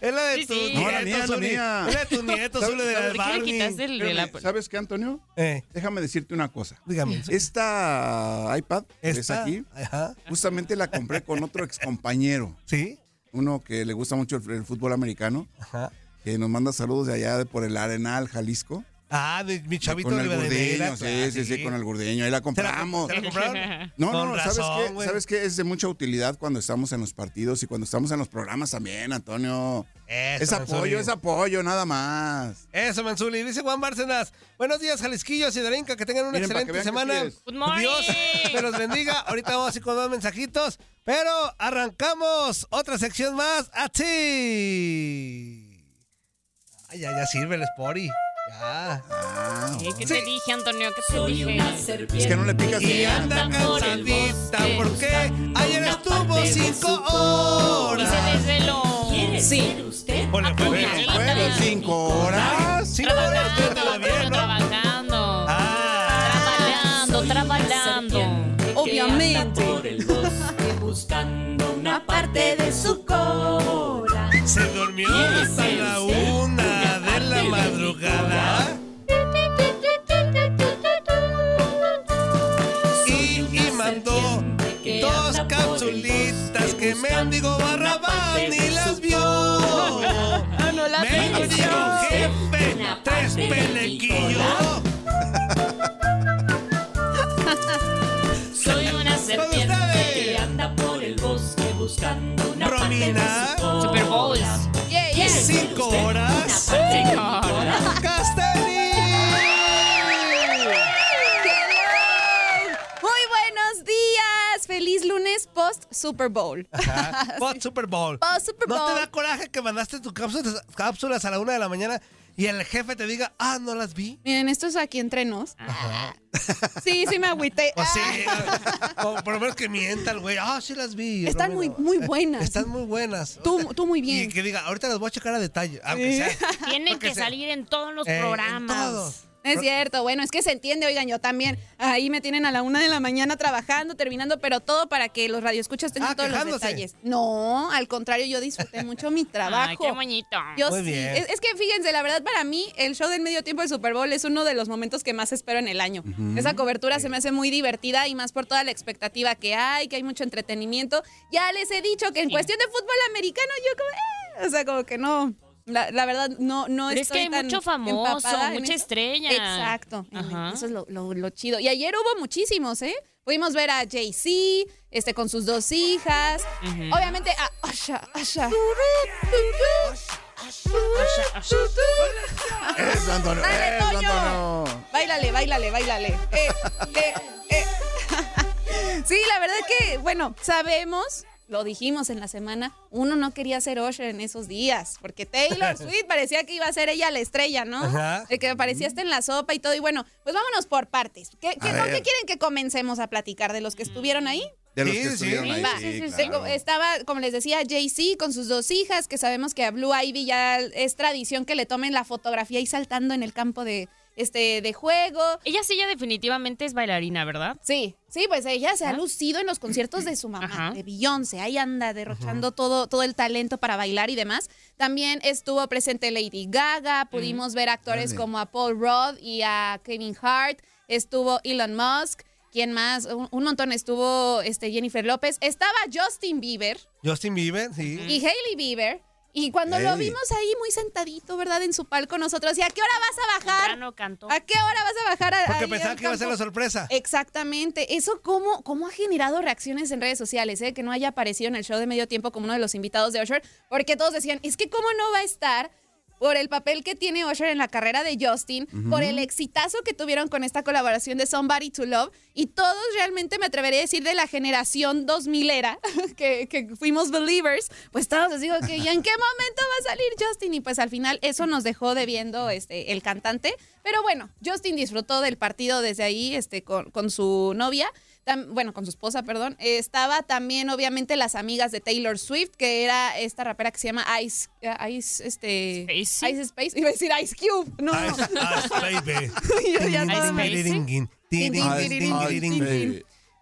Es la de Sí, tu. sí. No, la mía, la mía. Es la de tu [laughs] nieto, ¿Sabes- Zuli, de sabes la ¿Por qué le Barney. quitaste el de la... Espérame, ¿Sabes qué, Antonio? Eh, Déjame decirte una cosa. dígame. Esta iPad Esta- aquí, Ajá. justamente la compré con otro ex compañero, ¿Sí? uno que le gusta mucho el, el fútbol americano, Ajá. que nos manda saludos de allá de por el Arenal, Jalisco. Ah, de mi chavito con el de Rivadeneira, gurdeño, sí, sí, sí, con el gurdeño. Ahí la ¿Se la, compramos. ¿se la [laughs] compraron? No, Con no, ¿sabes razón, qué? ¿Sabes qué? Es de mucha utilidad cuando estamos en los partidos y cuando estamos en los programas también, Antonio. Eso, es apoyo, es apoyo, nada más. Eso, Manzuli. Dice Juan Bárcenas. Buenos días, Jalisquillos y Darinka. Que tengan una Miren, que excelente que semana. Dios me los bendiga. Ahorita vamos así con dos mensajitos. Pero arrancamos otra sección más. ¡Así! Ay, ya, ya sirve el Spori. Ah, ¿Qué te dije, Antonio? ¿Qué te dije? es que no le picas Y anda cansadita porque ayer estuvo cinco Y horas. se desveló. Sí. O le fue cinco horas. Cinco horas, Trabajando, trabajando. Ah. Trabajando, trabajando. Obviamente. Una parte de su cola. Se durmió hasta la una que mendigo Barrabás ni las vio. Ah, no la Mendigo jefe, tres pelequillos. Soy una serpiente. ustedes, anda por el bosque buscando una Romina, Super Bowls. Yeah, yeah. cinco horas. Castelli. Muy Feliz lunes post Super Bowl. Ajá, [laughs] Post Super Bowl. Post Super ¿No te Bowl. da coraje que mandaste tus cápsulas, cápsulas a la una de la mañana y el jefe te diga, ah, no las vi? Miren, esto es aquí entre nos. Sí, sí me agüité. O sí, o por lo menos que mienta el güey, ah, sí las vi. Están No, muy, no. muy buenas. Están muy buenas. Tú, tú muy Y bien. que diga, ahorita las voy a checar a detalle. Aunque sea. Tienen que salir en todos los Eh, en programas. todos. Es cierto, bueno, es que se entiende, oigan, yo también. Ahí me tienen a la una de la mañana trabajando, terminando, pero todo para que los radioescuchas tengan Ah, todos los detalles. No, al contrario, yo disfruté mucho mi trabajo. [laughs] Ay, qué bonito. Yo Muy sí. bien. Es, es que fíjense, la verdad, para mí, el show del medio tiempo del Super Bowl es uno de los momentos que más espero en el año. Esa cobertura se me hace muy divertida y más por toda la expectativa que hay, que hay mucho entretenimiento. Ya les he dicho que en Sí. cuestión de fútbol americano, yo como, eh, o sea, como que no. La, la verdad, no, no Pero es estoy que hay tan mucho famoso, mucha estrella. Exacto. Ajá. Eso es lo, lo- lo chido. Y ayer hubo muchísimos, ¿eh? Pudimos ver a Jay-Z, este, con sus dos hijas. Obviamente a Usher, Usher. Eso, Antonio. Toño. Antonio. Báilale, báilale, báilale. Eh, eh, eh. [laughs] sí, la verdad que, bueno, sabemos, lo dijimos en la semana, uno no quería ser Usher en esos días, porque Taylor [laughs] Swift parecía que iba a ser ella la estrella, ¿no? Ajá. De que aparecía hasta en la sopa y todo. Y bueno, pues vámonos por partes. ¿Qué, qué- ¿Con ver. qué quieren que comencemos a platicar? ¿De los que estuvieron ahí? De los Sí, que sí. estuvieron ahí, Va. sí, claro. Tengo- estaba, como les decía, Jay-Z con sus dos hijas, que sabemos que a Blue Ivy ya es tradición que le tomen la fotografía y saltando en el campo de, este, de juego. Ella sí, ya definitivamente es bailarina, ¿verdad? Sí, sí, pues ella se ha lucido en los conciertos de su mamá, Ajá. de Beyoncé. Ahí anda derrochando todo, todo el talento para bailar y demás. También estuvo presente Lady Gaga. Pudimos ver actores como a Paul Rudd y a Kevin Hart. Estuvo Elon Musk. ¿Quién más? Un, un montón. Estuvo este, Jennifer López. Estaba Justin Bieber Justin Bieber, sí. y Hailey Bieber. Y cuando lo vimos ahí muy sentadito, ¿verdad? En su palco nosotros. ¿Y a qué hora vas a bajar? Temprano cantó. ¿A qué hora vas a bajar? a- Porque pensaba que iba a ser la sorpresa. Exactamente. Eso cómo, cómo ha generado reacciones en redes sociales, ¿eh? que no haya aparecido en el show de medio tiempo como uno de los invitados de Usher, porque todos decían, es que cómo no va a estar por el papel que tiene Usher en la carrera de Justin, por el exitazo que tuvieron con esta colaboración de Somebody to Love, y todos realmente me atrevería a decir de la generación 2000 era, [laughs] que, que fuimos believers, pues todos digo que ¿y en qué momento va a salir Justin? Y pues al final eso nos dejó debiendo este, el cantante, pero bueno, Justin disfrutó del partido desde ahí este, con, con su novia. Tam- bueno, con su esposa, perdón. Eh, estaba también, obviamente, las amigas de Taylor Swift, que era esta rapera que se llama Ice, eh, Ice, este, Spacey. Ice Space. Iba a decir Ice Cube. No. Ice, Ice Baby. Yo ya Ice Baby.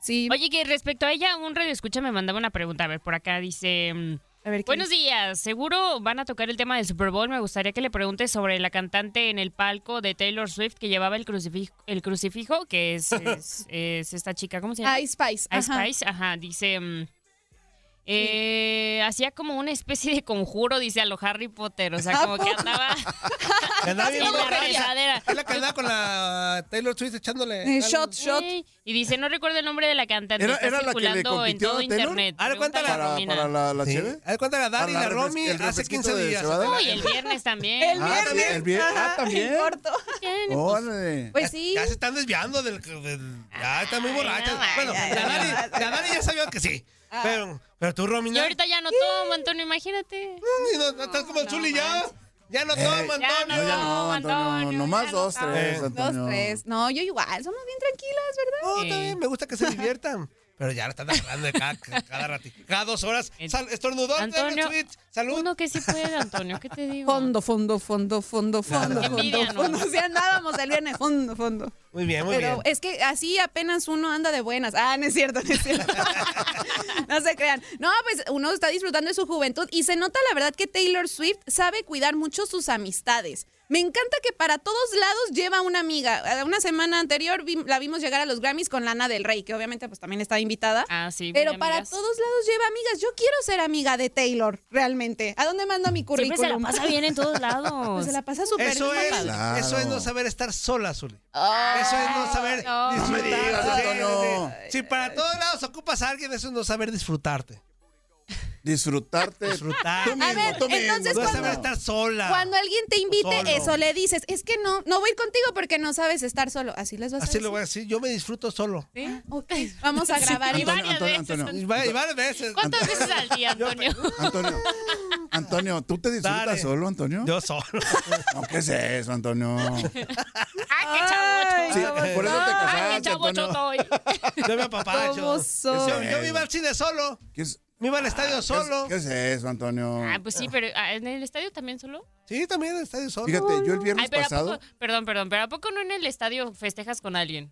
Sí. Oye, que respecto a ella, un radio escucha me mandaba una pregunta. A ver, por acá dice. A ver, ¿qué Buenos días, seguro van a tocar el tema del Super Bowl. Me gustaría que le preguntes sobre la cantante en el palco de Taylor Swift que llevaba el crucifijo, el crucifijo que es, [laughs] es, es esta chica, ¿cómo se llama? Ice Spice. Ice. Spice, ajá, dice... mm, eh, hacía como una especie de conjuro, dice a lo Harry Potter, o sea, ¿A como que andaba [laughs] Que andaba bien la rezadera. Es la que andaba con la Taylor Swift echándole. Eh, algo. shot, shot. Y dice, no recuerdo el nombre de la cantante, ¿Era- está era la que le circulando en todo a Taylor? internet. A ver, cuéntala. Pregúntale a Para, Romina. para la, la Sí. cheve. Haz cuenta la Dani y Para la la Romy el hace refresquito 15 de días. cebada. No, y el viernes también. El Ah, viernes. también, el vier- ah, también. corto. Pues, Órale. Pues sí. Ya se están desviando del. ya están muy borrachas. no, bueno, la, la Dani ya sabía que sí. Ah. Pero, pero tú, Romina. Yo ahorita ya no tomo, Antonio, imagínate. no, no estás como el no Zuli ya. Ya no toma, Ya Antonio. No, ya no, No, Antonio. Antonio, Nomás ya dos, no. tres, Eh. Antonio. Dos, tres. No, yo igual. Somos bien tranquilas, ¿verdad? No, está bien, me gusta que se diviertan. [laughs] Pero ya lo están agarrando de cada, cada ratito. Cada dos horas. Sal, estornudó, Antonio, Taylor Swift. Salud. Uno que sí puede, Antonio, ¿qué te digo? Fondo, fondo, fondo, fondo, fondo, fondo, fondo. Si andábamos el viernes, fondo, fondo. Muy bien, muy Pero bien. es que así apenas uno anda de buenas. Ah, no es cierto, no es cierto. [laughs] no se crean. No, pues uno está disfrutando de su juventud y se nota la verdad que Taylor Swift sabe cuidar mucho sus amistades. Me encanta que para todos lados lleva una amiga. Una semana anterior vi- la vimos llegar a los Grammys con Lana del Rey, que obviamente pues también está invitada. Ah, sí. Pero para amigas. todos lados lleva amigas. Yo quiero ser amiga de Taylor, realmente. ¿A dónde mando mi Siempre currículum? se la pasa [laughs] bien en todos lados. Pues se la pasa súper Eso bien. es, Claro. eso es no saber estar sola, Zuli. Eso es no saber no. disfrutar. No me digas, Sí, Antonio. sí, sí. Si para todos lados ocupas a alguien, eso es no saber disfrutarte. Disfrutarte. Disfrutar. Tú mismo, A ver, tú mismo, entonces, No mismo. estar sola. Cuando alguien te invite Solo. eso, le dices, es que no, no voy a ir contigo porque no sabes estar solo. Así les vas a Así decir. lo voy a decir. Yo me disfruto solo. ¿Sí? Ok, vamos a grabar. Y y Antonio, varias Antonio, veces. Antonio. Y va- y varias veces. ¿Cuántas veces al día, Antonio? Antonio, Antonio, ¿tú te disfrutas Dale. solo, Antonio? Yo solo. [laughs] No, ¿qué es eso, Antonio? ¡Ay, qué chavocho! Sí, por eso te ¡Ay, casaste, qué chavocho Antonio. estoy! Yo me apapacho. ¿Cómo son? Yo, yo me iba al cine solo. ¿Qué es, Me iba al estadio solo. ¿Qué es eso, Antonio? Ah, pues sí, pero ah, ¿en el estadio también solo? Sí, también al estadio solo. Fíjate, yo el viernes Ay, pero ¿a pasado... poco, perdón, perdón, pero ¿a poco no en el estadio festejas con alguien?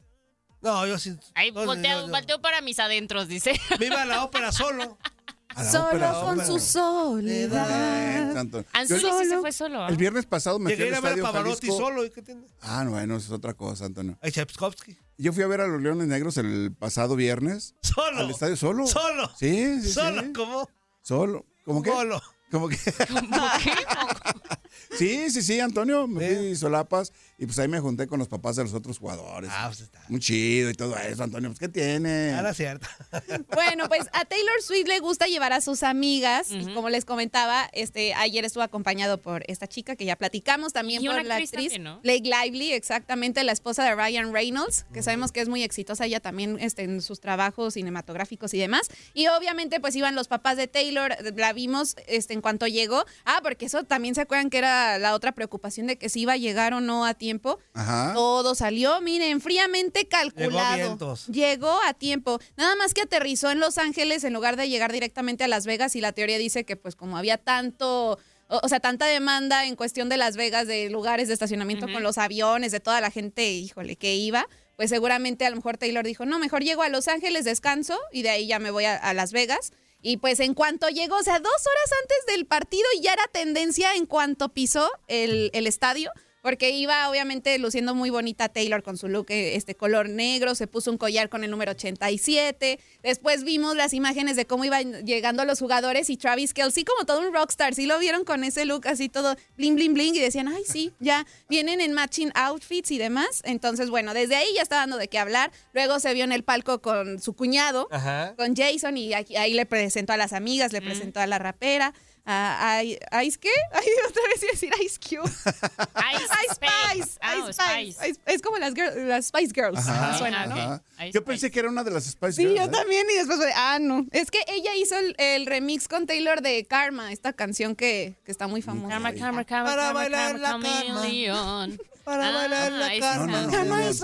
No, yo sí. Ahí no, volteo, yo- yo- volteo para mis adentros, dice. Me iba a la ópera solo. [laughs] a la Solo ópera, con ópera. su soledad. Anzuli sí se fue solo. ¿ah? El viernes pasado me Llegué fui a al a ver a estadio Pavarotti Jalisco. solo. ¿Y qué tiene? Ah, no, bueno, eso es otra cosa, Antonio. Chepskovsky. Yo fui a ver a los Leones Negros el pasado viernes. Solo. ¿Al estadio solo? Solo. Sí, sí, Solo. sí. ¿Cómo? Solo. ¿Cómo que? Solo. ¿Cómo que? ¿Cómo qué? [laughs] Sí, sí, sí, Antonio. Me fui solapas y pues ahí me junté con los papás de los otros jugadores. Ah, pues está. Muy chido y todo eso, Antonio. Pues, ¿qué tiene? Ahora cierto. [laughs] Bueno, pues a Taylor Swift le gusta llevar a sus amigas y como les comentaba, este ayer estuvo acompañado por esta chica que ya platicamos, también Y por una la actriz actriz también, ¿no? Blake Lively, exactamente la esposa de Ryan Reynolds, que sabemos que es muy exitosa ella también este, en sus trabajos cinematográficos y demás. Y obviamente pues iban los papás de Taylor, la vimos este, en cuanto llegó. Ah, porque eso también se acuerdan que era la otra preocupación de que si iba a llegar o no a tiempo. Ajá. Todo salió, miren, fríamente calculado. vientos. Llegó a tiempo. Nada más que aterrizó en Los Ángeles en lugar de llegar directamente a Las Vegas y la teoría dice que pues como había tanto... O o sea, tanta demanda en cuestión de Las Vegas, de lugares de estacionamiento con los aviones, de toda la gente, híjole, que iba, pues seguramente a lo mejor Taylor dijo, no, mejor llego a Los Ángeles, descanso y de ahí ya me voy a, a Las Vegas. Y pues en cuanto llegó, o sea, dos horas antes del partido y ya era tendencia en cuanto pisó el, el estadio. Porque iba obviamente luciendo muy bonita Taylor con su look eh, este color negro, se puso un collar con el número 87. Después vimos las imágenes de cómo iban llegando los jugadores y Travis Kelsey como todo un rockstar. Sí lo vieron con ese look así todo bling bling bling y decían, "Ay, sí, ya vienen en matching outfits y demás." Entonces, bueno, desde ahí ya está dando de qué hablar. Luego se vio en el palco con su cuñado, Ajá. con Jason y ahí le presentó a las amigas, Mm. le presentó a la rapera. A, a- a Ice qué? [laughs] Ay, otra vez iba a decir Ice Cube. Ice Ice Spice. Spice. Ah, Ice Spice. Spice. Ice- Es como las, girl- las Spice Girls. Ajá, Suena, ¿no? Ice Yo pensé que era una de las Spice Sí, Girls, yo ¿eh? también. Y después fue, ah, no. Es que ella hizo el, el remix con Taylor de Karma, esta canción que, que está muy famosa. Karma, karma, karma, Para karma, bailar karma, la karma. [laughs] Para Ah, bailar la karma. Karma is.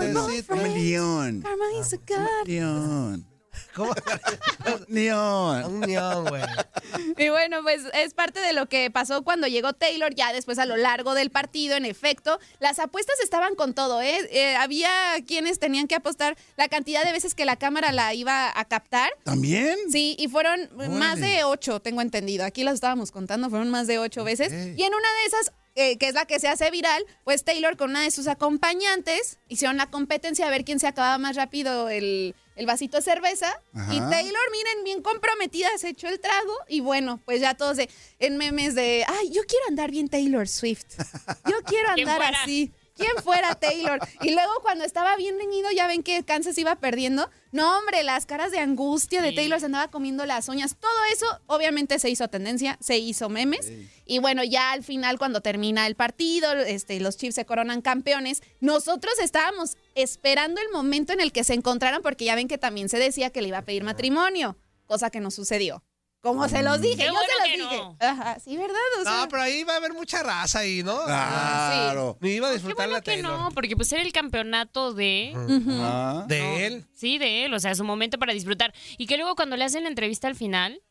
Camaleón. Karma is a god. ¿Cómo? [laughs] Un neón, [laughs] güey. Y bueno, pues es parte de lo que pasó cuando llegó Taylor, ya después a lo largo del partido, en efecto, las apuestas estaban con todo, ¿eh? Eh, había quienes tenían que apostar la cantidad de veces que la cámara la iba a captar. ¿También? Sí, y fueron más de ocho, tengo entendido. Aquí las estábamos contando, fueron más de ocho veces. Y en una de esas, eh, que es la que se hace viral, pues Taylor con una de sus acompañantes hicieron la competencia a ver quién se acababa más rápido el, el vasito de cerveza. Ajá. Y Taylor, miren, bien comprometida, se echó el trago. Y bueno, pues ya todos de, en memes de, ay, yo quiero andar bien Taylor Swift. Yo quiero [laughs] ¿Quién andar así. ¿Quién fuera Taylor? Y luego cuando estaba bien reñido, ya ven que Kansas iba perdiendo. No, hombre, las caras de angustia de Sí. Taylor se andaba comiendo las uñas. Todo eso obviamente se hizo tendencia, se hizo memes. Y bueno, ya al final cuando termina el partido, este, los Chiefs se coronan campeones. Nosotros estábamos esperando el momento en el que se encontraran porque ya ven que también se decía que le iba a pedir matrimonio, cosa que no sucedió. Como se los dije, Qué yo bueno se que los dije. no. Ajá, sí, ¿verdad? O sea, No, pero ahí va a haber mucha raza ahí, ¿no? Claro. Ni iba a Qué disfrutar bueno la que Taylor. no, porque pues era el campeonato de... Ajá. De él. Sí, de él, o sea, su momento para disfrutar. Y que luego cuando le hacen la entrevista al final,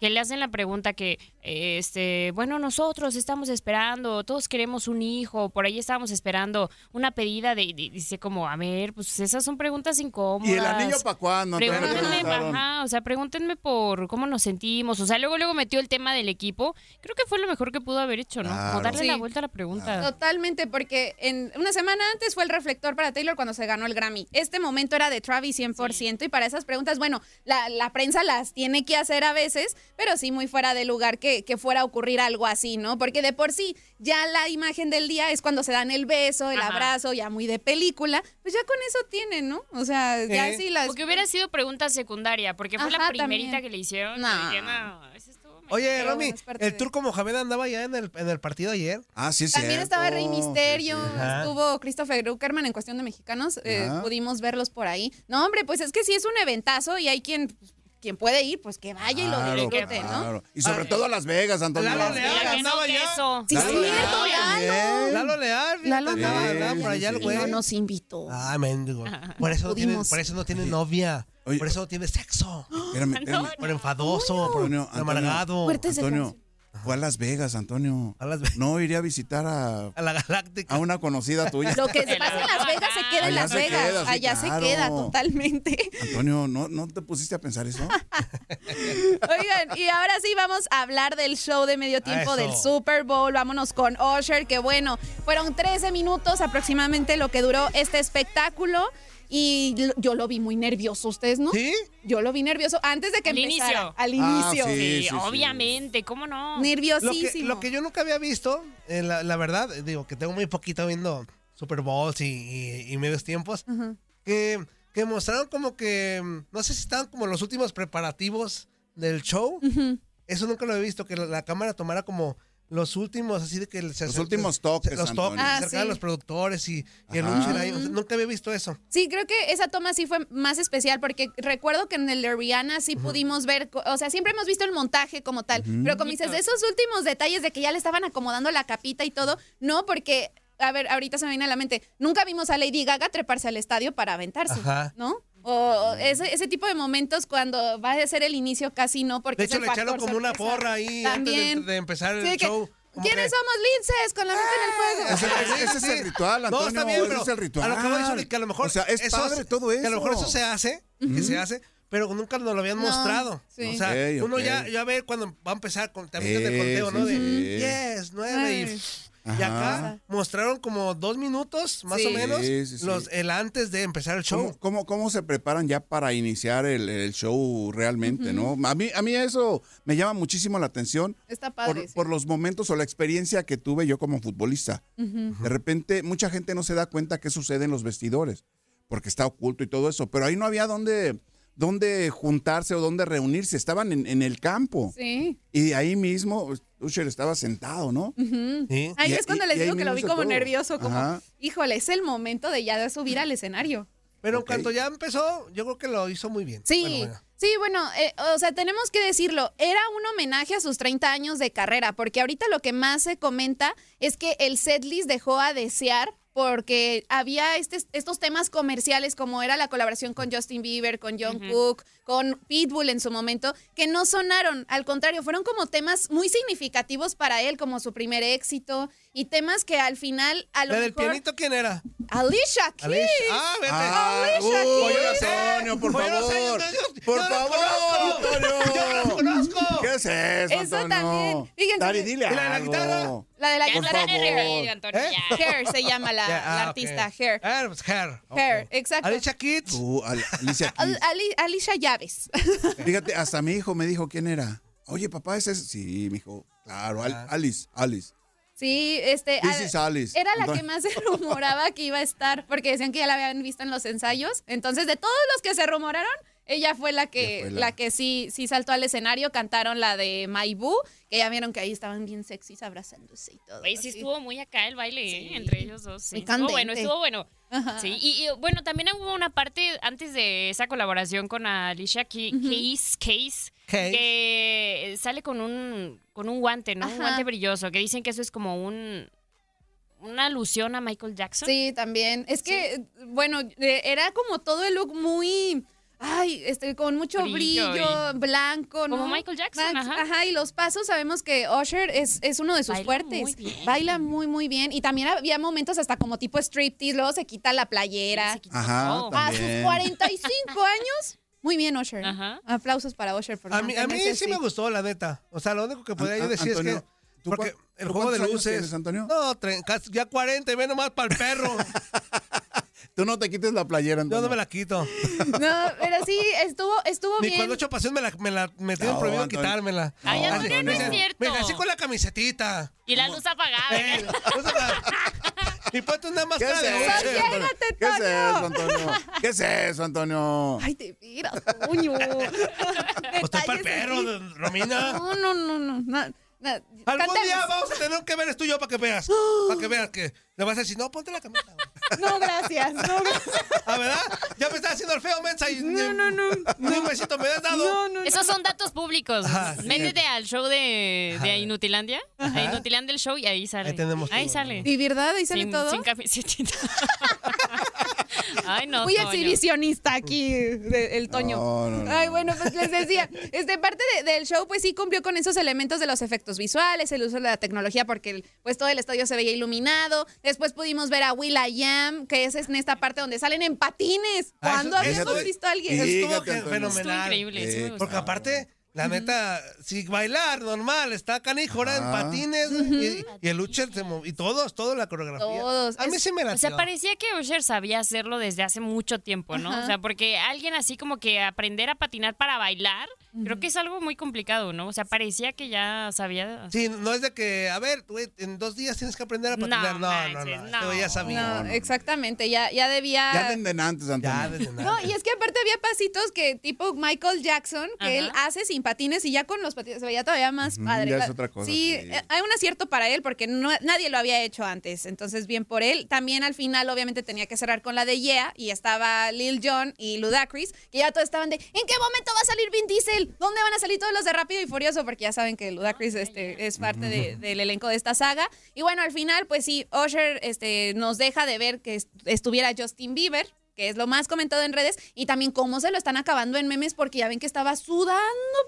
que le hacen la pregunta que, eh, este, bueno, nosotros estamos esperando, todos queremos un hijo, por ahí estábamos esperando una pedida de, de- dice como, a ver, pues esas son preguntas incómodas. ¿Y el anillo para cuándo? Pregúntenme, ajá, o sea, pregúntenme por cómo nos sentimos. O sea, luego luego metió el tema del equipo. Creo que fue lo mejor que pudo haber hecho, ¿no? Claro. Como darle la vuelta a la pregunta. Totalmente, porque en una semana antes fue el reflector para Taylor cuando se ganó el Grammy. Este momento era de Travis 100% y para esas preguntas, bueno, la, la prensa las tiene que hacer a veces, pero sí muy fuera de lugar que, que fuera a ocurrir algo así, ¿no? Porque de por sí ya la imagen del día es cuando se dan el beso, el Ajá. abrazo, ya muy de película, pues ya con eso tienen, ¿no? O sea, ya sí las... Porque hubiera sido pregunta secundaria, porque fue la primerita también. que le hicieron. No. y dije, no, ese estuvo medio Oye, parte el de- turco Mohamed andaba ya en el, en el partido ayer. Ah, sí, es También cierto. estaba Rey Misterio, Sí, sí. Estuvo Christopher Druckerman en cuestión de mexicanos, eh, pudimos verlos por ahí. No, hombre, pues es que sí es un eventazo y hay quien, quien puede ir, pues que vaya y lo Claro, disfrute, ¿no? claro. Y sobre todo a Las Vegas, Antonio. Lalo Leal no andaba ya. Sí, Lalo cierto, Leal Lalo. Leal, Lalo andaba, Leal. por allá el güey. No nos invitó. Ah, mendigo. Por eso, no tiene, por eso no tiene novia. Oye. Por eso no tiene sexo. [gasps] Espérame, espérame. Por enfadoso, por amargado. Antonio. Fue a Las Vegas, Antonio. A Las Vegas. No iría a visitar a, A la galáctica. a una conocida [laughs] tuya. Lo que se pasa en Las Vegas se queda en Las se Vegas. queda, sí, Allá claro. se queda totalmente. Antonio, ¿no, ¿no te pusiste a pensar eso? [laughs] Oigan, y ahora sí vamos a hablar del show de medio tiempo Eso. del Super Bowl. Vámonos con Usher, que bueno, fueron 13 minutos aproximadamente lo que duró este espectáculo. Y yo lo vi muy nervioso, ¿ustedes no? ¿Sí? Yo lo vi nervioso antes de que Al empezara. inicio. Al Ah, inicio. sí. Sí, sí, sí. obviamente, ¿cómo no? Lo que, Nerviosísimo. lo que yo nunca había visto, eh, la, la verdad, eh, digo que tengo muy poquito viendo Super Bowls y, y- y medios tiempos, que, que mostraron como que, mm, no sé si estaban como los últimos preparativos del show. Eso nunca lo he visto, que la, la cámara tomara como los últimos, así de que se Los acer- últimos se- toques, Los toques. Ah, a los productores y, y el ahí. O sea, nunca había visto eso. Sí, creo que esa toma sí fue más especial porque recuerdo que en el de Rihanna sí pudimos ver, o sea, siempre hemos visto el montaje como tal, pero como dices, de esos últimos detalles de que ya le estaban acomodando la capita y todo, no, porque, a ver, ahorita se me viene a la mente, nunca vimos a Lady Gaga treparse al estadio para aventarse, Ajá. ¿no? O ese, ese tipo de momentos cuando va a ser el inicio casi no, porque De es hecho, el le echaron como una porra ahí También. antes de, de empezar el Sí, que, show. como ¿Quiénes que- somos linces con la mente en el fuego? Ese, ese es el ritual, Antonio. No, está bien, ese pero es el ritual. a lo que voy que a lo mejor O sea, es eso padre se- todo eso. Que a lo mejor eso se hace, que se hace, pero nunca nos lo habían No, mostrado. sí. O sea, Ok, uno ya, ya ve cuando va a empezar con también desde el Eh, conteo, sí, ¿no? De sí. 10, 9 y, Y acá Ajá. mostraron como dos minutos, más Sí. o menos, Sí, sí, sí. los el antes de empezar el show. ¿Cómo, cómo, cómo se preparan ya para iniciar el, el show realmente, no? A mí, a mí eso me llama muchísimo la atención Está por, padre. sí. por los momentos o la experiencia que tuve yo como futbolista. De repente, mucha gente no se da cuenta qué sucede en los vestidores, porque está oculto y todo eso, pero ahí no había dónde, dónde juntarse o dónde reunirse, estaban en, en el campo. Sí. Y ahí mismo, Usher estaba sentado, ¿no? Sí. Ahí Y- es cuando y- les digo que lo vi como todo. nervioso, como, Ajá. híjole, es el momento de ya de subir al escenario. Pero cuanto ya empezó, yo creo que lo hizo muy bien. Sí, Bueno, bueno. sí, bueno, eh, o sea, tenemos que decirlo, era un homenaje a sus 30 años de carrera, porque ahorita lo que más se comenta es que el setlist dejó a desear porque había este- estos temas comerciales como era la colaboración con Justin Bieber, con John Cook, con Pitbull en su momento, que no sonaron, al contrario, fueron como temas muy significativos para él, como su primer éxito, y temas que al final a lo ¿La del pianito quién era? Alicia Keys. Alicia. Ah, vete. Ah, Alicia uy, Keys. Antonio, por Pues favor. yo- Por yo favor. Antonio. Yo no lo conozco. ¿Qué es eso, Eso Antonio? también. Fíjense Dari, que- dile ¿Y la de la guitarra? La de la Por guitarra. la favor. reír, Antonio, ¿Eh? ya. Hair se llama la, La ah, artista. Hair. Ah, pues Hair. Hair, exacto. Alicia Keys. Tú, Al- Alicia Al-. Ali- Alicia Llaves. [laughs] Fíjate, hasta mi hijo me dijo quién era. Oye, papá, ese es. Sí, mi hijo. Claro, Al- Ah. Alice, Alice. Sí, este. This al- is Alice. Era la que [laughs] más se rumoraba que iba a estar, porque decían que ya la habían visto en los ensayos. Entonces, de todos los que se rumoraron, ella fue la que, fue la... la- que sí, sí saltó al escenario. Cantaron la de Maibu, que ya vieron que ahí estaban bien sexys abrazándose y todo. Güey, sí estuvo muy acá el baile, ¿eh? Entre ellos dos. Sí. Muy Estuvo bueno, estuvo bueno. Ajá. Sí, y, y, bueno, también hubo una parte antes de esa colaboración con Alicia Ke- Keys, Case, Case. que sale con un, con un guante, ¿no? Un guante brilloso, que dicen que eso es como un una alusión a Michael Jackson. Sí, también. Es que, bueno, eh, era como todo el look muy. Ay, este, con mucho Brillo brillo, blanco, ¿no? Como Michael Jackson, Max- ajá. y los pasos sabemos que Usher es, es uno de sus Baila fuertes. muy bien. Baila muy, muy bien. Y también había momentos hasta como tipo striptease, luego se quita la playera. Se quitó Ajá, todo. A sus también. 45 años. Muy bien, Usher. Ajá. Aplausos para Usher por A mí, a mí sí me gustó, la neta. O sea, lo único que podría yo decir es que. ¿tú Porque el juego de luces. tienes, Antonio? No, ya 40, ve nomás para el perro. [laughs] Tú no te quites la playera, Yo Antonio. no me la quito. [laughs] No, pero sí, estuvo, estuvo Ni bien. cuando echo pasión me la, me la me tienen No, prohibido Antonio. quitármela. Ay, No, Antonio, no es cierto. Venga, así con la camisetita. Y la luz apagada. Eh, y ponte una ¿Qué máscara es de eso. Antonio? Sosiégate, ¿Qué es eso, Antonio? ¿Qué es eso, Antonio? Ay, te miras, Toño. Pues estoy para el perro, Romina. No, no, no, no. Algún Cantemos. día vamos a tener que ver esto y yo para que veas. [gasps] Para que veas que le vas a decir, no, ponte la camisa. güey". [laughs] No, gracias. No, [laughs] gracias. ¿Ah, verdad? Ya me estás haciendo el feo, mensa. Y No, no, no. Ni un besito me has dado. No, no, no. Esos son datos públicos. Ajá, sí. Métete al show de, Ajá. de Inutilandia. A Inutilandia el show y ahí sale. Ahí tenemos Ahí todo, sale. ¿Y verdad? Ahí sale Sin, todo. sin camisetita. [laughs] Ay, no. Muy Toño. exhibicionista aquí de- el Toño. No, no, no. Ay, bueno, pues les decía, este parte de- del show pues sí cumplió con esos elementos de los efectos visuales, el uso de la tecnología porque el- pues todo el estadio se veía iluminado. Después pudimos ver a Will.i.am, que es en esta parte donde salen en patines. Ah, ¿Cuándo eso- habíamos visto a alguien? Estuvo fenomenal. Estuvo increíble. sí Eh. Porque aparte, La neta, si bailar normal, está canijo, ahora en patines y, y el Usher se mov- y todos, toda la coreografía. Todos. A mí Es- sí me la O sea, parecía que Usher sabía hacerlo desde hace mucho tiempo, ¿no? Ajá. O sea, porque alguien así como que aprender a patinar para bailar, creo que es algo muy complicado, ¿no? O sea, parecía que ya sabía. Sí, no es de que, a ver, güey, en dos días tienes que aprender a patinar. No, no, no. manches, güey ya sabía. No, exactamente, ya, ya debía... Ya desde antes, Antonio. Ya desde No, y es que aparte había pasitos que tipo Michael Jackson, que Ajá. él hace sin patines y ya con los patines se veía todavía más padre. ya es otra cosa, Sí, sí. eh, hay un acierto para él porque no- nadie lo había hecho antes, entonces bien por él. También al final obviamente tenía que cerrar con la de Yeah y estaba Lil Jon y Ludacris, que ya todos estaban de, ¿en qué momento va a salir Vin Diesel? ¿Dónde van a salir todos los de Rápido y Furioso? Porque ya saben que Ludacris este, es parte de- del elenco de esta saga. Y bueno, al final pues sí, Usher este, nos deja de ver que est- estuviera Justin Bieber que es lo más comentado en redes, y también cómo se lo están acabando en memes, porque ya ven que estaba sudando,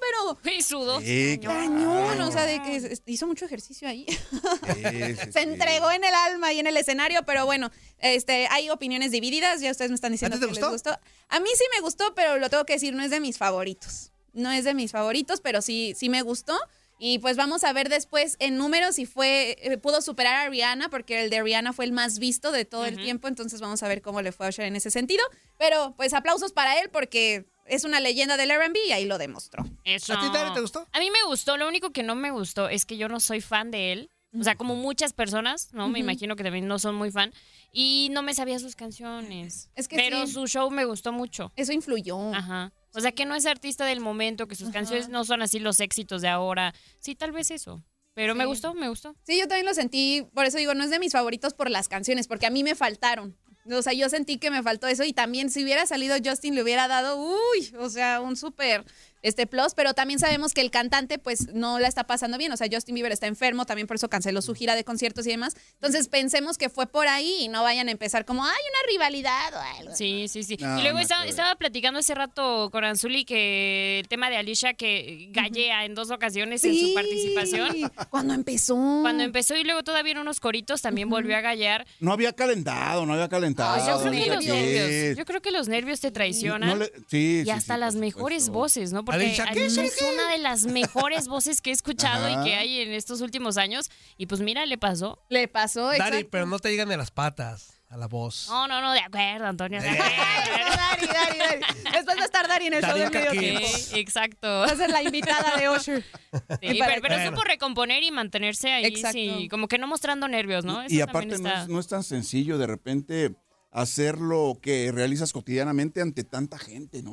pero [laughs] Y sudó. Sí, cañón, o sea, de que hizo mucho ejercicio ahí. sí, [laughs] sí, se sí. entregó en el alma y en el escenario, pero bueno, este, hay opiniones divididas, ya ustedes me están diciendo ¿A ti te que gustó? les gustó. A mí sí me gustó, pero lo tengo que decir, no es de mis favoritos. No es de mis favoritos, pero sí, sí me gustó. Y pues vamos a ver después en números si fue, eh, pudo superar a Rihanna, porque el de Rihanna fue el más visto de todo el tiempo, entonces vamos a ver cómo le fue a Usher en ese sentido. Pero pues aplausos para él porque es una leyenda del R&B y ahí lo demostró. Eso. ¿A ti, Dani, te gustó? A mí me gustó. Lo único que no me gustó es que yo no soy fan de él. O sea, como muchas personas, ¿no? Me imagino que también no son muy fan. Y no me sabía sus canciones. Es que Pero sí. su show me gustó mucho. Eso influyó. Ajá. O sea, que no es artista del momento, que sus Ajá. canciones no son así los éxitos de ahora. Sí, tal vez eso. Pero me gustó, me gustó. Sí, yo también lo sentí, por eso digo, no es de mis favoritos por las canciones, porque a mí me faltaron. O sea, yo sentí que me faltó eso y también si hubiera salido Justin le hubiera dado, uy, o sea, un súper este plus, pero también sabemos que el cantante pues no la está pasando bien, o sea, Justin Bieber está enfermo, también por eso canceló su gira de conciertos y demás. Entonces pensemos que fue por ahí y no vayan a empezar como, hay una rivalidad o algo. Sí, sí, sí. No, y luego no estaba, platicando hace rato con Anzuli que el tema de Alicia que gallea en dos ocasiones en su participación. Cuando empezó. Cuando empezó y luego todavía en unos coritos también volvió a gallear. No había calentado, no había calentado. Ay, yo creo que los nervios. Yo creo que los nervios te traicionan. No le- sí, y sí, hasta sí, las mejores voces, ¿no? Porque Alicia es una de las mejores voces que he escuchado y que hay en estos últimos años. Y pues mira, le pasó. Le pasó, Dari, exacto. pero no te llegan de las patas a la voz. No, no, no, de acuerdo, Antonio. de Eh. acuerdo. Dari, Dari, Dari. Después va a estar Dari en el show del medio. Sí, exacto. Va a ser la invitada de Usher. Sí, pero, pero que- supo recomponer y mantenerse ahí, Exacto. sí, como que no mostrando nervios, ¿no? Y aparte no es, no es tan sencillo de repente hacer lo que realizas cotidianamente ante tanta gente, ¿no?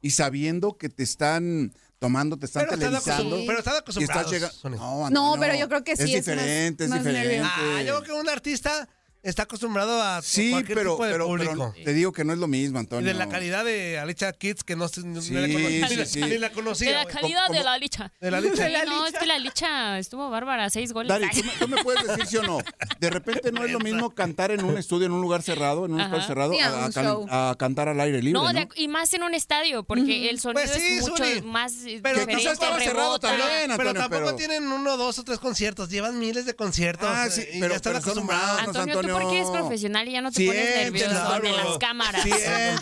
Y sabiendo que te están tomando, te están Pero están televisando. acostum- pero están y acostumbrados, estás llega- Sonia. No, No, Antonio, pero yo creo que sí Es es más- diferente, más es diferente. nervioso. Ah, yo creo que un artista está acostumbrado a Sí, cualquier pero, tipo de pero, público. pero te digo que no es lo mismo, y Antonio. de la calidad de Alicia Kids, que no, no- Sí, la cono- ni, sí, la- sí. ni la conocía. De la calidad como- de la licha. De la licha. Sí, [laughs] no, es que la licha estuvo bárbara, seis goles. Dari. ¿tú me, tú me puedes decir sí o no? De repente no es lo mismo cantar en un estudio, en un lugar cerrado, en un Ajá. espacio cerrado, Sí, a a, can- a cantar al aire libre, No, ¿no? de- y más en un estadio, porque el sonido Pues sí, es mucho más Pero diferente, quizás estaba cerrado también. pero Antonio, tampoco pero- tienen uno, dos o tres conciertos. Llevan miles de conciertos. Ah, eh, sí, y pero- ya están acostumbrados. Antonio, ¿tú por qué eres profesional y ya no te pones nervioso Antonio. ante las cámaras?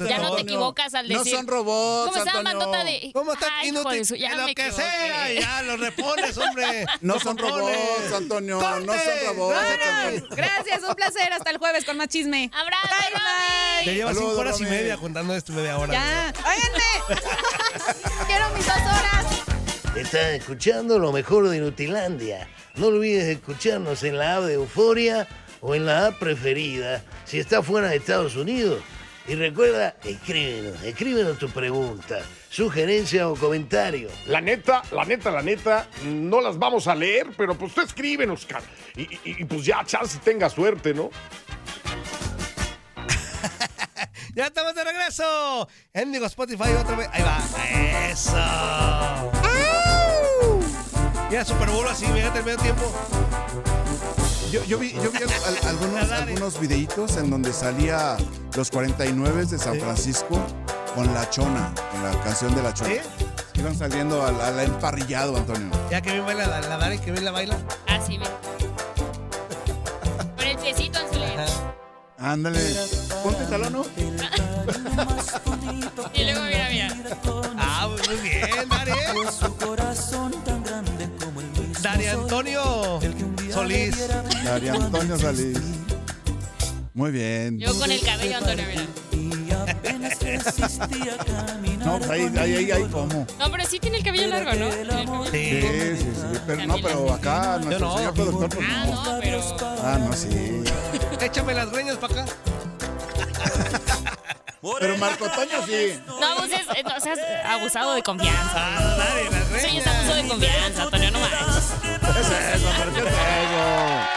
Ya no te equivoques al No decir. son robots, ¿Cómo estaba Antonio. Mandota de.? ¿Cómo está Ay, inútil? de su- ya lo me que equivoqué. sea, ya lo repones, hombre. [laughs] No son compones. robots, Antonio, no son robots. Antonio. Vámonos. Gracias, un placer. Hasta el jueves con más chisme. ¡Abrazo, Bye, Romy! Ya llevas cinco horas y media contando esto media hora. Ya. Óiganme. [laughs] Quiero mis dos horas. Estás escuchando lo mejor de Nutilandia. No olvides escucharnos en la app de Euforia o en la app preferida si estás fuera de Estados Unidos. Y recuerda, escríbenos, escríbenos tu pregunta, sugerencia o comentario. La neta, la neta, la neta, no las vamos a leer, pero pues tú escríbenos, Oscar. Y, y- y, pues ya, chance tenga suerte, ¿no? [laughs] Ya estamos de regreso. En digo Spotify otra vez. Ahí va. Eso. Ya Super Bowl así, fíjate el medio tiempo. Yo, yo vi, yo vi al- al- algunos, algunos videitos en donde salía los 49 de San Francisco con la chona, con la canción de la chona. ¿Sí? Iban saliendo al, al emparrillado, Antonio. Ya que bien baila la, la Dari, que bien la baila. Así, mira. Con el piecito en su ley. Ándale. Ponte el talón, ¿no? Y luego, mira, mira. Ah, muy bien, Dari. María Antonio Solís. María Antonio Solís. Muy bien. Yo con el cabello, Antonio, mira. No, pues ahí, ahí, ahí, ahí, ¿cómo? No, pero sí tiene el cabello largo, ¿no? Sí, sí, sí. Pero no, pero acá nuestro no. señor productor, pues Ah, no. no, pero. Ah, no, sí. Échame las greñas para acá. Pero Marco Toño sí. No abuses, eh, no seas abusado de confianza. Ah, dale, las greñas. es abuso de confianza, Antonio, no manches. ¿Qué es eso? ¿Pero qué es eso?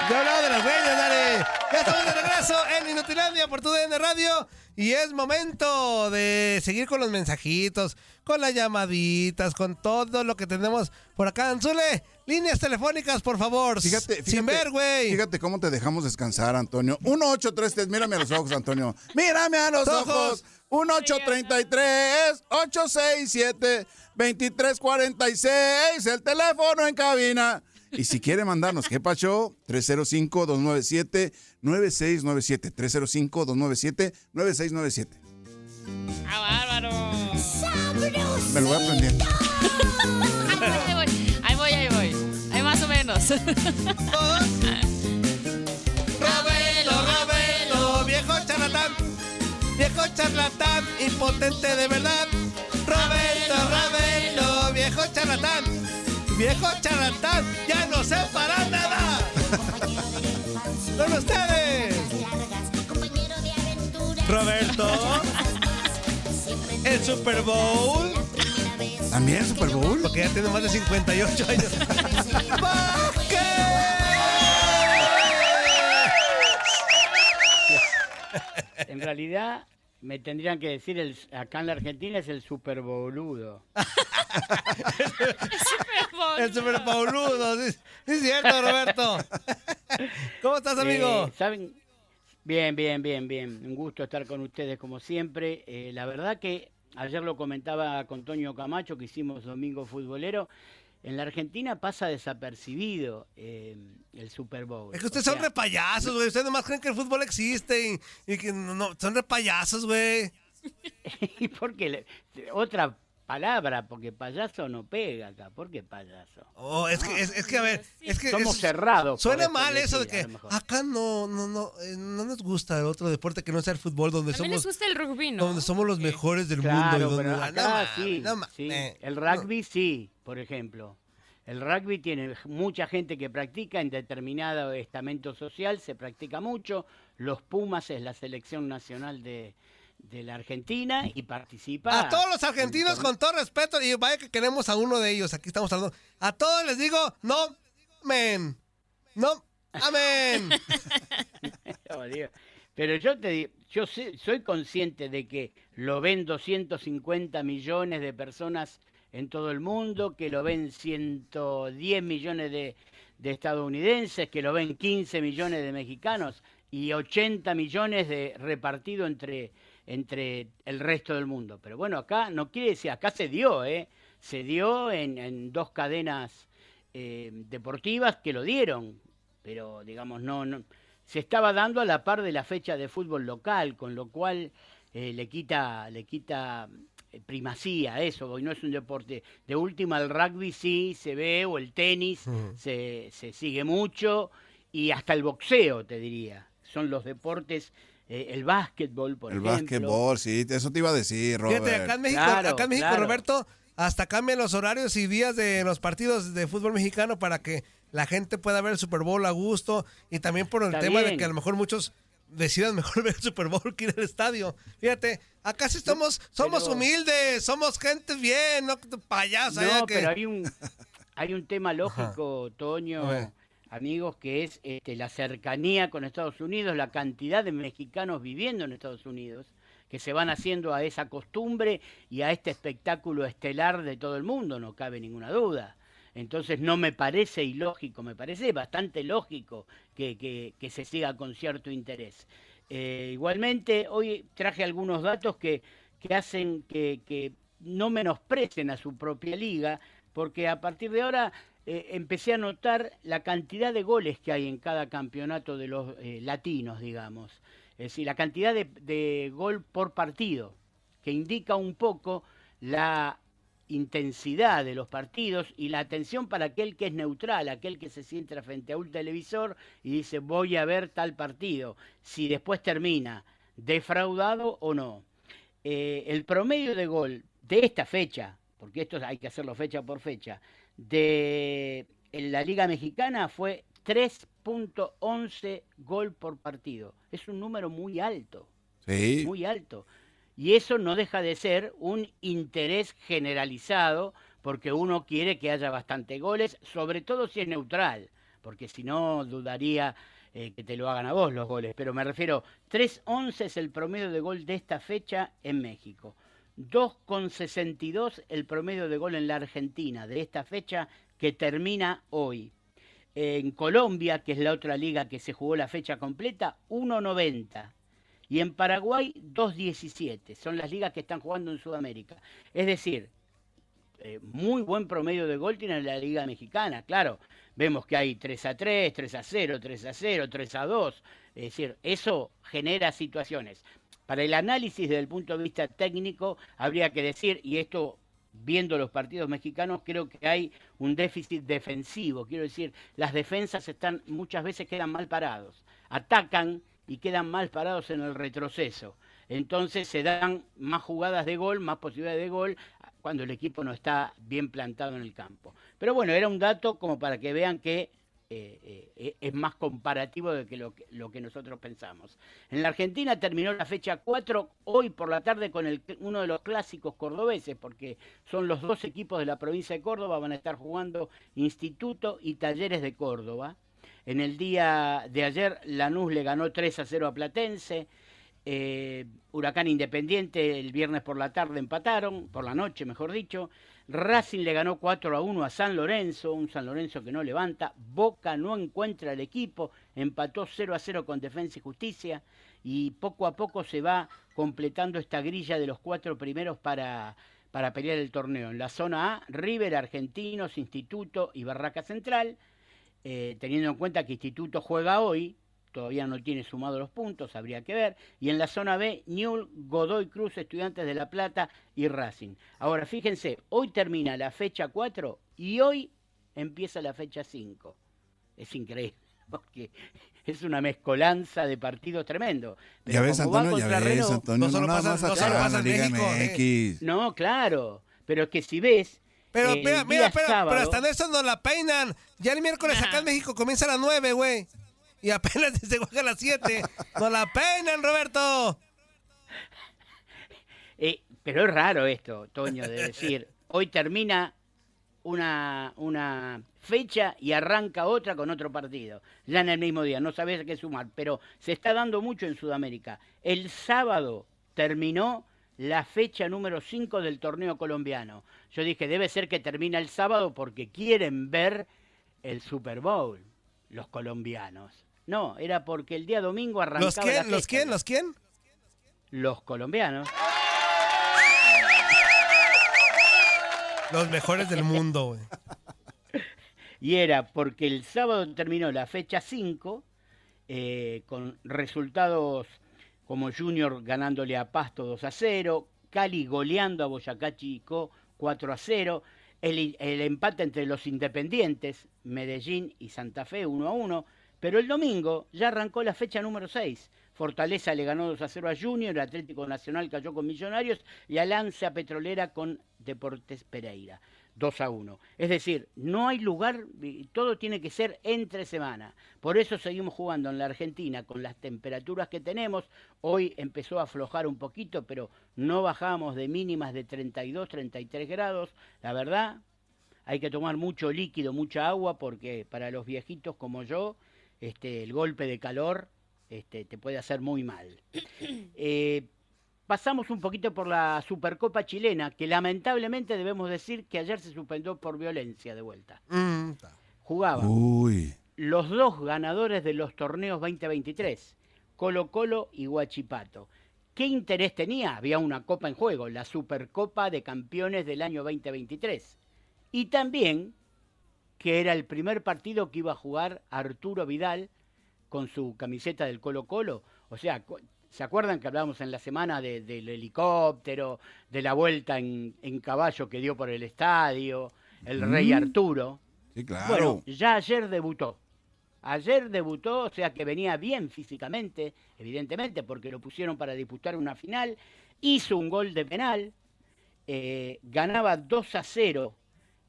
Yo hablaba de las greñas, dale. Ya estamos de regreso en Inutilandia por tu DN Radio. Y es momento de seguir con los mensajitos, con las llamaditas, con todo lo que tenemos por acá. Anzule, líneas telefónicas, por favor. Fíjate, fíjate, Sin ver, güey. Fíjate cómo te dejamos descansar, Antonio. 1833, mírame a los ojos, Antonio. Mírame a los Ojos. ojos. 1833 867 2346, el teléfono en cabina. Y si quiere mandarnos, ¿qué pacho? 305-297-9697. 305-297-9697. Ah, bárbaro. Me lo voy aprendiendo. Ahí voy, ahí voy, ahí voy. Ahí más o menos. Ravelo, Ravelo, viejo charlatán, viejo charlatán, impotente de verdad. Roberto, Ravelo, viejo charlatán, viejo charlatán, ya no sé para nada. Con ustedes, Roberto, el Super Bowl, ¿También Super Bowl? porque ya tiene más de 58 años. En realidad, me tendrían que decir, el, acá en la Argentina es el super boludo. [laughs] El Super sí, sí es cierto, Roberto. ¿Cómo estás, amigo? Eh, ¿Saben? Bien, bien, bien, bien. Un gusto estar con ustedes como siempre. Eh, la verdad que ayer lo comentaba con Toño Camacho, que hicimos Domingo Futbolero. En la Argentina pasa desapercibido eh, el Super Bowl. Es que ustedes O son sea, re payasos, güey. Ustedes nomás creen que el fútbol existe y, y que no, no, son re payasos, güey. [laughs] ¿Y por qué? le- Otra palabra, porque payaso no pega acá. ¿Por qué payaso? Oh, es que, es, es que a ver, es que Somos es- cerrados. Suena mal eso de que acá no, no, no, eh, no nos gusta el otro deporte que no sea el fútbol, donde También les somos, gusta el rugby, ¿no? donde somos los mejores del Claro, mundo. y donde, pero Ah, acá no sí, no sí. Eh, El rugby sí, por ejemplo. El rugby tiene mucha gente que practica en determinado estamento social, se practica mucho. Los Pumas es la selección nacional de, de la Argentina y participa. A todos los argentinos, con todo respeto, y vaya que queremos a uno de ellos, aquí estamos hablando. A todos les digo, no, men. No, amén. [laughs] Pero yo te yo soy consciente de que lo ven 250 millones de personas en todo el mundo, que lo ven 110 millones de, de estadounidenses, que lo ven 15 millones de mexicanos y 80 millones de repartido entre, entre el resto del mundo. Pero bueno, acá no quiere decir, acá se dio, ¿eh? Se dio en, en dos cadenas eh, deportivas que lo dieron, pero digamos, no, no, se estaba dando a la par de la fecha de fútbol local, con lo cual eh, le quita, le quita primacía a eso, porque no es un deporte. De última, el rugby sí se ve, o el tenis se, se sigue mucho, y hasta el boxeo, te diría. Son los deportes, eh, el básquetbol, por El ejemplo. básquetbol, sí, eso te iba a decir, Robert. Fíjate, acá en México, Claro, acá en México claro. Roberto, hasta cambian los horarios y días de los partidos de fútbol mexicano para que la gente pueda ver el Super Bowl a gusto y también por el Está tema de que a lo mejor muchos decidan mejor [laughs] ver el Super Bowl que ir al estadio. Fíjate, acá sí somos, somos pero- humildes, somos gente bien, no payasos. allá No, que... pero hay un, hay un tema lógico, Toño, amigos, que es este, la cercanía con Estados Unidos, la cantidad de mexicanos viviendo en Estados Unidos, que se van haciendo a esa costumbre y a este espectáculo estelar de todo el mundo, no cabe ninguna duda. Entonces no me parece ilógico, me parece bastante lógico que, se siga con cierto interés. Eh, igualmente, hoy traje algunos datos que, que hacen que, no menosprecen a su propia liga, porque a partir de ahora eh, empecé a notar la cantidad de goles que hay en cada campeonato de los eh, latinos, digamos. Es decir, la cantidad de gol por partido, que indica un poco la intensidad de los partidos y la atención para aquel que es neutral, aquel que se sienta frente a un televisor y dice voy a ver tal partido, si después termina defraudado o no. Eh, el promedio de gol de esta fecha, porque esto hay que hacerlo fecha por fecha, de en la Liga Mexicana fue 3.11 gol por partido. Es un número muy alto. Sí. Muy alto. Y eso no deja de ser un interés generalizado porque uno quiere que haya bastante goles, sobre todo si es neutral, porque si no dudaría eh, que te lo hagan a vos los goles. Pero me refiero, 3.11 es el promedio de gol de esta fecha en México. 2,62 el promedio de gol en la Argentina de esta fecha que termina hoy. En Colombia, que es la otra liga que se jugó la fecha completa, 1,90. Y en Paraguay, 2,17. Son las ligas que están jugando en Sudamérica. Es decir, eh, muy buen promedio de gol tiene la Liga Mexicana, claro. Vemos que hay 3 a 3, 3 a 0, 3 a 0, 3 a 2. Es decir, eso genera situaciones. Para el análisis desde el punto de vista técnico, habría que decir, y esto viendo los partidos mexicanos, creo que hay un déficit defensivo. Quiero decir, las defensas están muchas veces quedan mal parados. Atacan y quedan mal parados en el retroceso. Entonces se dan más jugadas de gol, más posibilidades de gol cuando el equipo no está bien plantado en el campo. Pero bueno, era un dato como para que vean que eh, eh, es más comparativo de que lo, que nosotros pensamos. En la Argentina terminó la fecha 4 hoy por la tarde con uno de los clásicos cordobeses, porque son los dos equipos de la provincia de Córdoba, van a estar jugando Instituto y Talleres de Córdoba. En el día de ayer Lanús le ganó 3 a 0 a Platense. Eh, Huracán Independiente el viernes por la tarde empataron, por la noche mejor dicho. Racing le ganó 4 a 1 a San Lorenzo, un San Lorenzo que no levanta. Boca no encuentra el equipo, empató 0 a 0 con Defensa y Justicia y poco a poco se va completando esta grilla de los cuatro primeros para, para pelear el torneo. En la zona A, River, Argentinos, Instituto y Barraca Central. Eh, teniendo en cuenta que Instituto juega hoy, todavía no tiene sumado los puntos, habría que ver. Y en la zona B, Newell, Godoy Cruz, Estudiantes de La Plata y Racing. Ahora, fíjense, hoy termina la fecha 4 y hoy empieza la fecha 5. Es increíble, [laughs] porque es una mezcolanza de partidos tremendo. Pero ya ves, Antonio, ya ves, Antonio, no, solo no pasa, no solo pasa en México. Eh. No, claro, pero que si ves... Pero mira, mira, pero, hasta eso no la peinan. Ya el miércoles acá en México comienza a las 9, güey y apenas [laughs] se juega a las 7. ¡No la peinan, Roberto! [laughs] Eh, pero es raro esto, Toño, de decir, hoy termina una, una fecha y arranca otra con otro partido, ya en el mismo día, no sabes qué sumar, pero se está dando mucho en Sudamérica. El sábado terminó la fecha número 5 del torneo colombiano. Yo dije, debe ser que termina el sábado porque quieren ver el Super Bowl, los colombianos. No, era porque el día domingo arrancaba ¿Los quién? la ¿Los quién? ¿Los quién? Los colombianos. Los mejores del mundo, güey. [laughs] Y era porque el sábado terminó la fecha 5 eh, con resultados como Junior ganándole a Pasto 2 a 0, Cali goleando a Boyacá Chico 4 a 0, el, empate entre los independientes, Medellín y Santa Fe 1 a 1, pero el domingo ya arrancó la fecha número 6. Fortaleza le ganó 2 a 0 a Junior, Atlético Nacional cayó con Millonarios y Alianza Petrolera con Deportes Pereira. 2 a 1. Es decir, no hay lugar, todo tiene que ser entre semana. Por eso seguimos jugando en la Argentina con las temperaturas que tenemos. Hoy empezó a aflojar un poquito, pero no bajamos de mínimas de 32, 33 grados. La verdad, hay que tomar mucho líquido, mucha agua, porque para los viejitos como yo, este, el golpe de calor este, te puede hacer muy mal. [clears throat] Eh, pasamos un poquito por la Supercopa chilena, que lamentablemente debemos decir que ayer se suspendió por violencia de vuelta. Mm. Jugaban Uy. los dos ganadores de los torneos 2023, Colo Colo y Huachipato. ¿Qué interés tenía? Había una copa en juego, la Supercopa de Campeones del año 2023. Y también que era el primer partido que iba a jugar Arturo Vidal con su camiseta del Colo Colo. O sea, ¿Se acuerdan que hablábamos en la semana de- del helicóptero, de la vuelta en, en caballo que dio por el estadio, el rey Mm. Arturo? Sí, claro. Bueno, ya ayer debutó. Ayer debutó, o sea que venía bien físicamente, evidentemente, porque lo pusieron para disputar una final. Hizo un gol de penal, eh, ganaba 2 a 0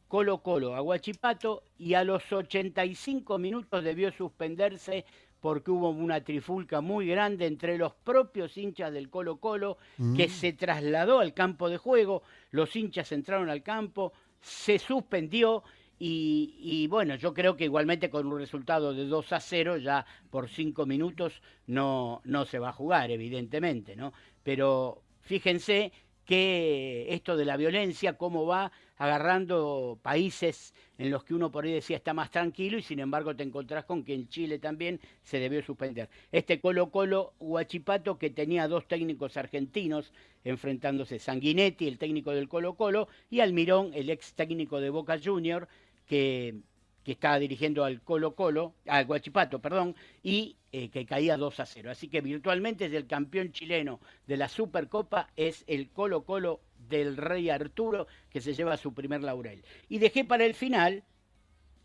Colo Colo a Guachipato y a los 85 minutos debió suspenderse porque hubo una trifulca muy grande entre los propios hinchas del Colo Colo que Mm. se trasladó al campo de juego, los hinchas entraron al campo, se suspendió y, y bueno, yo creo que igualmente con un resultado de 2 a 0 ya por 5 minutos no, no se va a jugar, evidentemente, ¿no? Pero fíjense que esto de la violencia, cómo va agarrando países en los que uno por ahí decía está más tranquilo y sin embargo te encontrás con que en Chile también se debió suspender. Este Colo Colo Huachipato que tenía dos técnicos argentinos enfrentándose, Sanguinetti, el técnico del Colo Colo, y Almirón, el ex técnico de Boca Junior, que, que estaba dirigiendo al Colo Colo, al Huachipato, perdón, y eh, que caía 2 a 0. Así que virtualmente es el campeón chileno de la Supercopa, es el Colo Colo del Rey Arturo, que se lleva su primer laurel. Y dejé para el final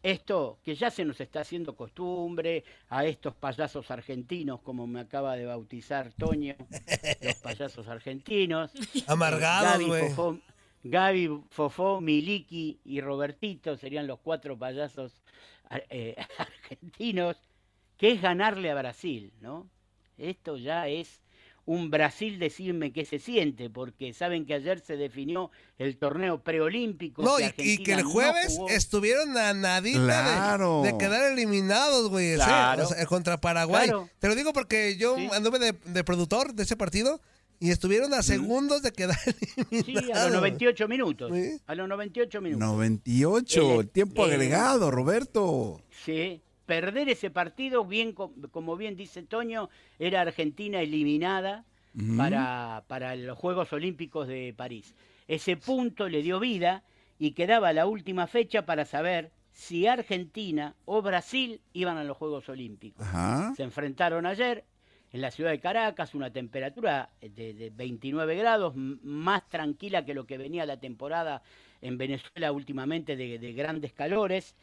esto que ya se nos está haciendo costumbre, a estos payasos argentinos, como me acaba de bautizar Toño, [laughs] los payasos argentinos. Amargados, güey. Gaby, Fofó, Miliki y Robertito serían los cuatro payasos eh, [laughs] argentinos, que es ganarle a Brasil, ¿no? Esto ya es un Brasil decirme qué se siente, porque saben que ayer se definió el torneo preolímpico. No, que y, que el jueves estuvieron a nadita de- Claro. de, quedar eliminados, güey. ¿sí? Claro. O sea, contra Paraguay. Claro. Te lo digo porque yo anduve de, de productor de ese partido y estuvieron a segundos de quedar eliminados. [laughs] Sí, a los 98 minutos. A los 98 minutos. 98, El- tiempo el- agregado, Roberto. Sí, perder ese partido, bien co- como bien dice Toño, era Argentina eliminada para, para los Juegos Olímpicos de París. Ese punto le dio vida y quedaba la última fecha para saber si Argentina o Brasil iban a los Juegos Olímpicos. Ajá. Se enfrentaron ayer en la ciudad de Caracas, una temperatura de, de 29 grados, más tranquila que lo que venía la temporada en Venezuela últimamente de, de grandes calores.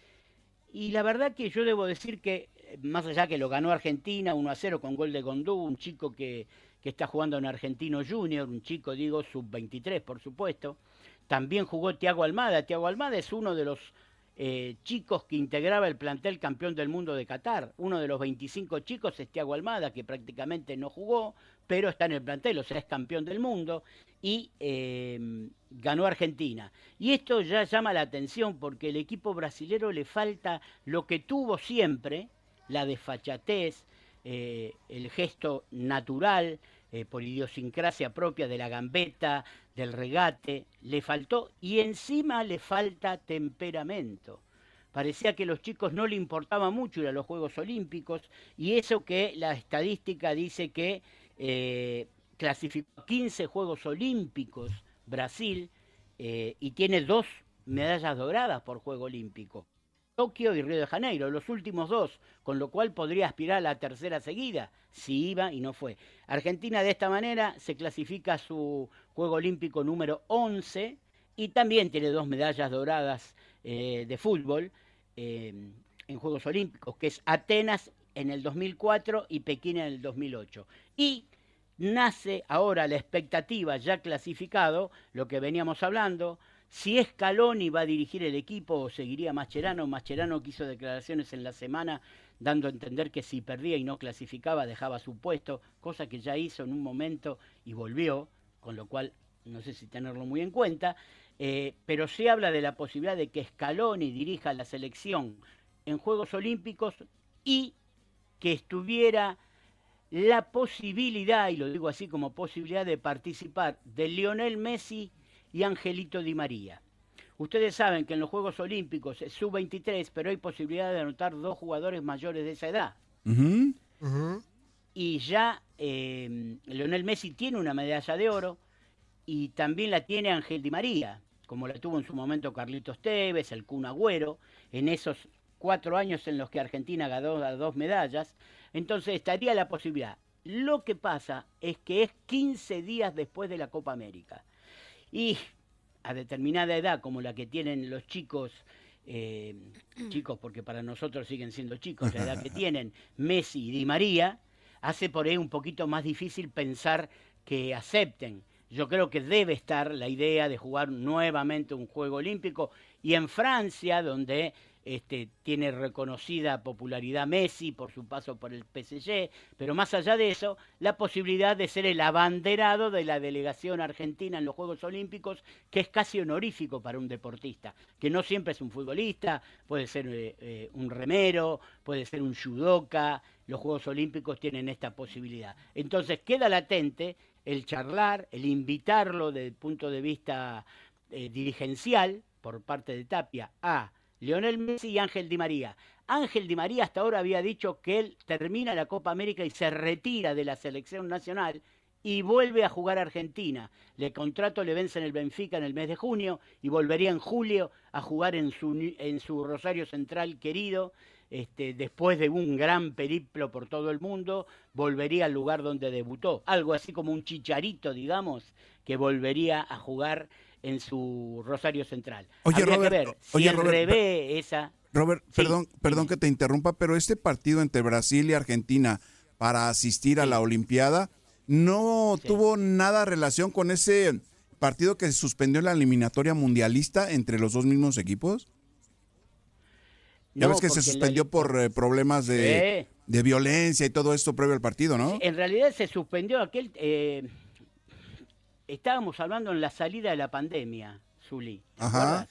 Y la verdad que yo debo decir que, eh, más allá que lo ganó Argentina 1 a 0 con gol de Gondú, un chico que, que está jugando en Argentino Junior, un chico, digo, sub-23, por supuesto. También jugó Tiago Almada. Tiago Almada es uno de los eh, chicos que integraba el plantel campeón del mundo de Qatar. Uno de los 25 chicos es Tiago Almada, que prácticamente no jugó, pero está en el plantel, o sea, es campeón del mundo y eh, ganó Argentina. Y esto ya llama la atención porque el equipo brasilero le falta lo que tuvo siempre, la desfachatez, eh, el gesto natural, eh, por idiosincrasia propia de la gambeta, del regate, le faltó y encima le falta temperamento. Parecía que a los chicos no le importaba mucho ir a los Juegos Olímpicos y eso que la estadística dice que eh, clasificó 15 Juegos Olímpicos Brasil eh, y tiene dos medallas doradas por Juego Olímpico. Tokio y Río de Janeiro, los últimos dos, con lo cual podría aspirar a la tercera seguida, si iba y no fue. Argentina de esta manera se clasifica a su Juego Olímpico número 11 y también tiene dos medallas doradas eh, de fútbol eh, en Juegos Olímpicos, que es Atenas en el 2004 y Pekín en el 2008. Y nace ahora la expectativa, ya clasificado, lo que veníamos hablando, si Scaloni va a dirigir el equipo o seguiría Mascherano. Mascherano que hizo declaraciones en la semana dando a entender que si perdía y no clasificaba dejaba su puesto, cosa que ya hizo en un momento y volvió, con lo cual no sé si tenerlo muy en cuenta, eh, pero se habla de la posibilidad de que Scaloni dirija la selección en Juegos Olímpicos y que estuviera la posibilidad, y lo digo así como posibilidad, de participar de Lionel Messi y Angelito Di María. Ustedes saben que en los Juegos Olímpicos es sub-23, pero hay posibilidad de anotar dos jugadores mayores de esa edad. Y ya eh, Lionel Messi tiene una medalla de oro y también la tiene Ángel Di María, como la tuvo en su momento Carlitos Tevez, el Kun Agüero, en esos cuatro años en los que Argentina ganó las dos medallas. Entonces estaría la posibilidad Lo que pasa es que es 15 días después de la Copa América. Y a determinada edad, como la que tienen los chicos, eh, chicos porque para nosotros siguen siendo chicos, la edad que [laughs] tienen Messi y Di María, hace por ahí un poquito más difícil pensar que acepten. Yo creo que debe estar la idea de jugar nuevamente un juego olímpico y en Francia, donde este, tiene reconocida popularidad Messi por su paso por el PSG, pero más allá de eso, la posibilidad de ser el abanderado de la delegación argentina en los Juegos Olímpicos, que es casi honorífico para un deportista, que no siempre es un futbolista, puede ser eh, eh, un remero, puede ser un judoka, los Juegos Olímpicos tienen esta posibilidad. Entonces queda latente el charlar, el invitarlo desde el punto de vista eh, dirigencial por parte de Tapia a Lionel Messi y Ángel Di María. Ángel Di María hasta ahora había dicho que él termina la Copa América y se retira de la selección nacional y vuelve a jugar a Argentina. Le contrato le vence en el Benfica en el mes de junio y volvería en julio a jugar en su, en su Rosario Central querido. Este, después de un gran periplo por todo el mundo, volvería al lugar donde debutó. Algo así como un chicharito, digamos, que volvería a jugar en su Rosario Central. Oye, Habría Robert, que ver si oye, él Robert, revé esa... Robert, Sí. perdón, perdón que te interrumpa, pero este partido entre Brasil y Argentina para asistir a la Olimpiada no tuvo nada relación con ese partido que se suspendió en la eliminatoria mundialista entre los dos mismos equipos. Ya No, ves que se la- suspendió por eh, problemas de, de violencia y todo esto previo al partido, ¿no? En realidad se suspendió aquel... eh, estábamos hablando en la salida de la pandemia, Zuli. ¿te Ajá. acuerdas?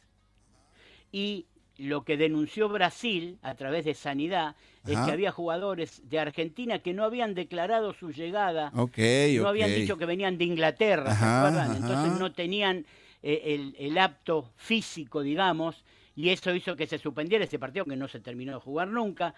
Y lo que denunció Brasil a través de Sanidad es que había jugadores de Argentina que no habían declarado su llegada, no habían dicho que venían de Inglaterra, ajá. Entonces no tenían eh, el, el apto físico, digamos, y eso hizo que se suspendiera ese partido que no se terminó de jugar nunca,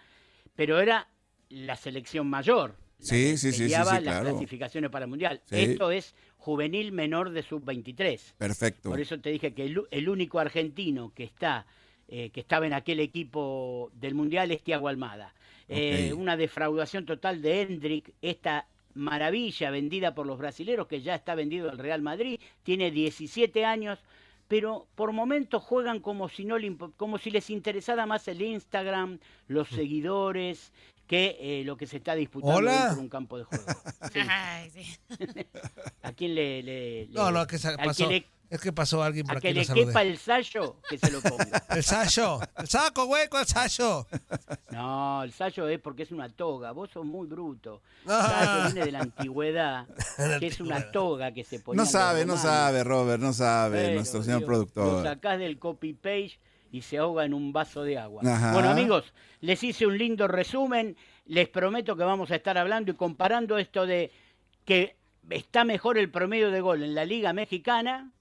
pero era la selección mayor. Sí, que sí, sí, sí, las claro. clasificaciones para el Mundial. Esto es juvenil menor de sub-23. Perfecto. Por eso te dije que el, el único argentino que está eh, que estaba en aquel equipo del Mundial es Tiago Almada. Eh. Una defraudación total de Hendrik, esta maravilla vendida por los brasileros que ya está vendido al Real Madrid, tiene 17 años, pero por momentos juegan como si no le como si les interesara más el Instagram, los seguidores que eh, lo que se está disputando Hola. dentro de un campo de juego. [laughs] Sí. Ay, sí. ¿A quién le, le- No, no, que se al pasó. que le- Es que pasó alguien por a aquí que lo le saludé. quepa el sallo, que se lo ponga. [laughs] El sayo. El saco, güey, ¿cuál sayo? No, el sayo es porque es una toga. Vos sos muy bruto. El sayo viene de la antigüedad, [laughs] que es una toga que se ponía. No sabe, no sabe, Robert, no sabe, nuestro señor Lo productor. sacás del copy-page y se ahoga en un vaso de agua. Ajá. Bueno, amigos, les hice un lindo resumen. Les prometo que vamos a estar hablando y comparando esto de que está mejor el promedio de gol en la Liga Mexicana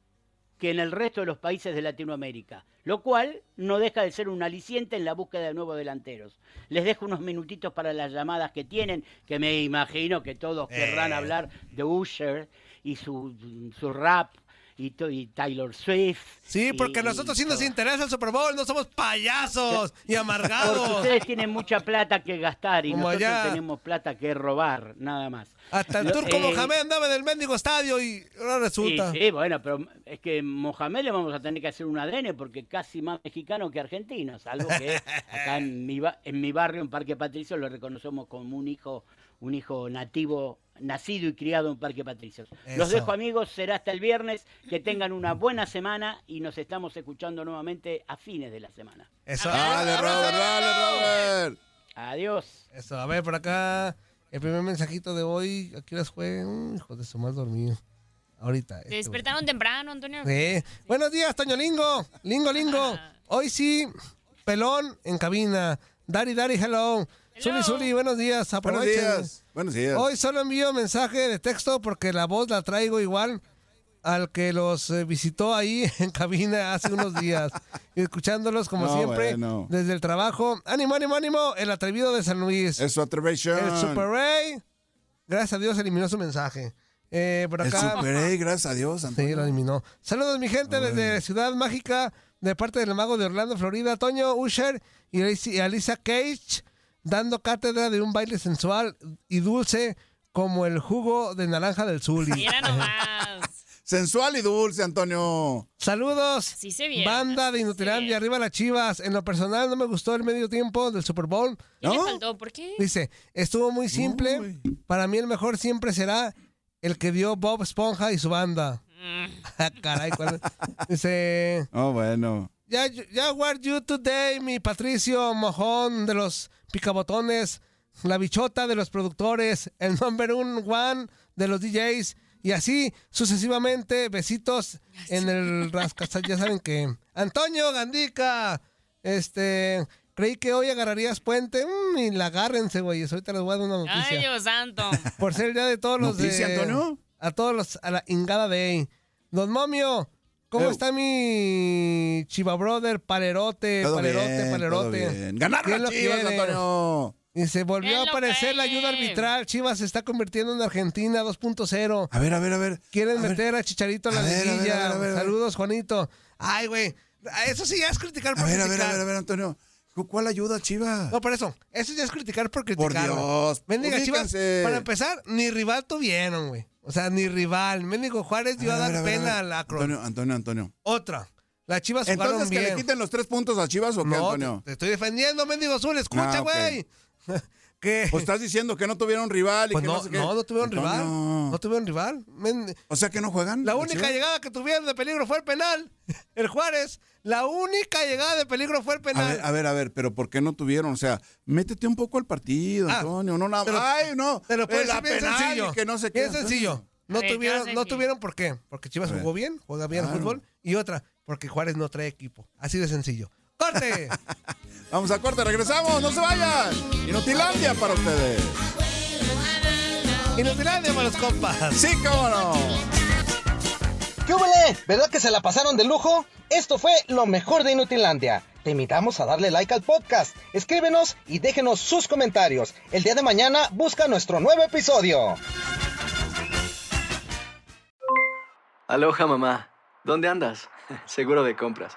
que en el resto de los países de Latinoamérica, lo cual no deja de ser un aliciente en la búsqueda de nuevos delanteros. Les dejo unos minutitos para las llamadas que tienen, que me imagino que todos querrán Eh. hablar de Usher y su, su rap y, y Taylor Swift. Sí, y- porque a nosotros sí nos interesa el Super Bowl, no somos payasos y [laughs] Porque amargados. ustedes tienen mucha plata que gastar y Como nosotros allá. tenemos plata que robar, nada más. Hasta el turco eh, Mohamed andaba en el mendigo estadio y ahora resulta. Sí, sí, bueno, pero es que Mohamed le vamos a tener que hacer un ADN porque casi más mexicano que argentino, salvo que [laughs] acá en mi, en mi barrio, en Parque Patricio, lo reconocemos como un hijo, un hijo nativo, nacido y criado en Parque Patricios. Los dejo amigos, será hasta el viernes, que tengan una buena semana y nos estamos escuchando nuevamente a fines de la semana. Eso. Dale, Robert, dale, Robert. Adiós. Eso, a ver, por acá, el primer mensajito de hoy, aquí las fue, Mm, hijo de su mal dormido. Ahorita. Te este, despertaron temprano, Antonio. Sí. Buenos días, Toño Lingo. Lingo, Lingo. Hoy sí, pelón en cabina. Dari, Dari, hello. Zuli, Zuli, buenos días. Buenos Aprovechen. días. Buenos días. Hoy solo envío mensaje de texto porque la voz la traigo igual al que los eh, visitó ahí [laughs] en cabina hace unos días. [laughs] Escuchándolos como No, siempre bueno. desde el trabajo. Ánimo, ánimo, ánimo. El atrevido de San Luis. Es su atrevision. El Super Ray. Gracias a Dios eliminó su mensaje. Eh, por El acá. Super A, gracias a Dios, Sí, Antonio. lo eliminó. Saludos, mi gente, desde Ciudad Mágica, de parte del mago de Orlando, Florida, Toño Usher y Alicia- y Alisa Cage, dando cátedra de un baile sensual y dulce como el jugo de naranja del Zuli. [laughs] Mira nomás. [laughs] Sensual y dulce, Antonio. Saludos. Así se viene. Banda de Inutilandia, arriba las chivas. En lo personal no me gustó el medio tiempo del Super Bowl. ¿Qué le faltó? ¿Por qué? Dice, estuvo muy simple. Para mí el mejor siempre será el que dio Bob Esponja y su banda. Mm. [laughs] Caray, ¿cuál? Dice, Oh, bueno. ya, ya were you today, mi Patricio Mojón de los picabotones, la bichota de los productores, el number one de los DJs y así sucesivamente. Besitos en el rascazal. Ya saben que Antonio Gandica, este, creí que hoy agarrarías puente mm, y la agárrense, güey. Ahorita les voy a dar una noticia. Ay, Dios santo. Por ser el día de todos los ¿Noticia, de... Antonio? A todos los... A la Ingada Day. Don Momio, ¿cómo Eu. está mi chiva brother? Palerote, Todo palerote, bien, palerote. todo bien. Ganar ¿Quién las lo Chivas, quiere? Antonio. Y se volvió ¿Quién a aparecer la ayuda arbitral. Chivas se está convirtiendo en Argentina 2.0. A ver, a ver, a ver. Quieren A ver. meter a Chicharito a la liguilla. Saludos, Juanito. Ay, güey. Eso sí ya es criticar por A ver, a ver, a ver, a ver, Antonio. ¿Cuál ayuda, Chivas? No, por eso. Eso ya es criticar por Por criticar. güey. Dios. Mendiga Chivas, para empezar, ni rival tuvieron, güey. O sea, ni rival. Mendigo Juárez dio a, ver, dar ver, pena al Acro. Antonio, Antonio, Antonio. Otra. Las Chivas jugaron Entonces, ¿que le quiten los tres puntos a Chivas o qué, no, Antonio? te, te estoy defendiendo, mendigo azul. Escucha, Ah, ok. [laughs] que Pues estás diciendo que no tuvieron rival y Pues que no, no sé qué. no, no tuvieron rival. No tuvieron rival. Men- O sea que no juegan. la única Chivas? llegada que tuvieron de peligro fue el penal. El Juárez. La única llegada de peligro fue el A penal. ver, a ver, a ver, pero ¿por qué no tuvieron? O sea, métete un poco al partido, Ah, Antonio. No nada Ay, no. La bien penal y sencillo. Que no sé qué. bien sencillo. No ver, ¿qué tuvieron, no tuvieron por qué. Porque Chivas jugó bien, juega bien al Claro. fútbol. Y otra, porque Juárez no trae equipo. Así de sencillo. ¡Corte! [laughs] Vamos a corte, regresamos, no se vayan. Inutilandia para ustedes. Inutilandia para los compas. Sí, cómo no. ¿Qué hubole? ¿Verdad que se la pasaron de lujo? Esto fue lo mejor de Inutilandia. Te invitamos a darle like al podcast, escríbenos y déjenos sus comentarios. El día de mañana busca nuestro nuevo episodio. Aloha mamá, ¿dónde andas? [laughs] Seguro de compras.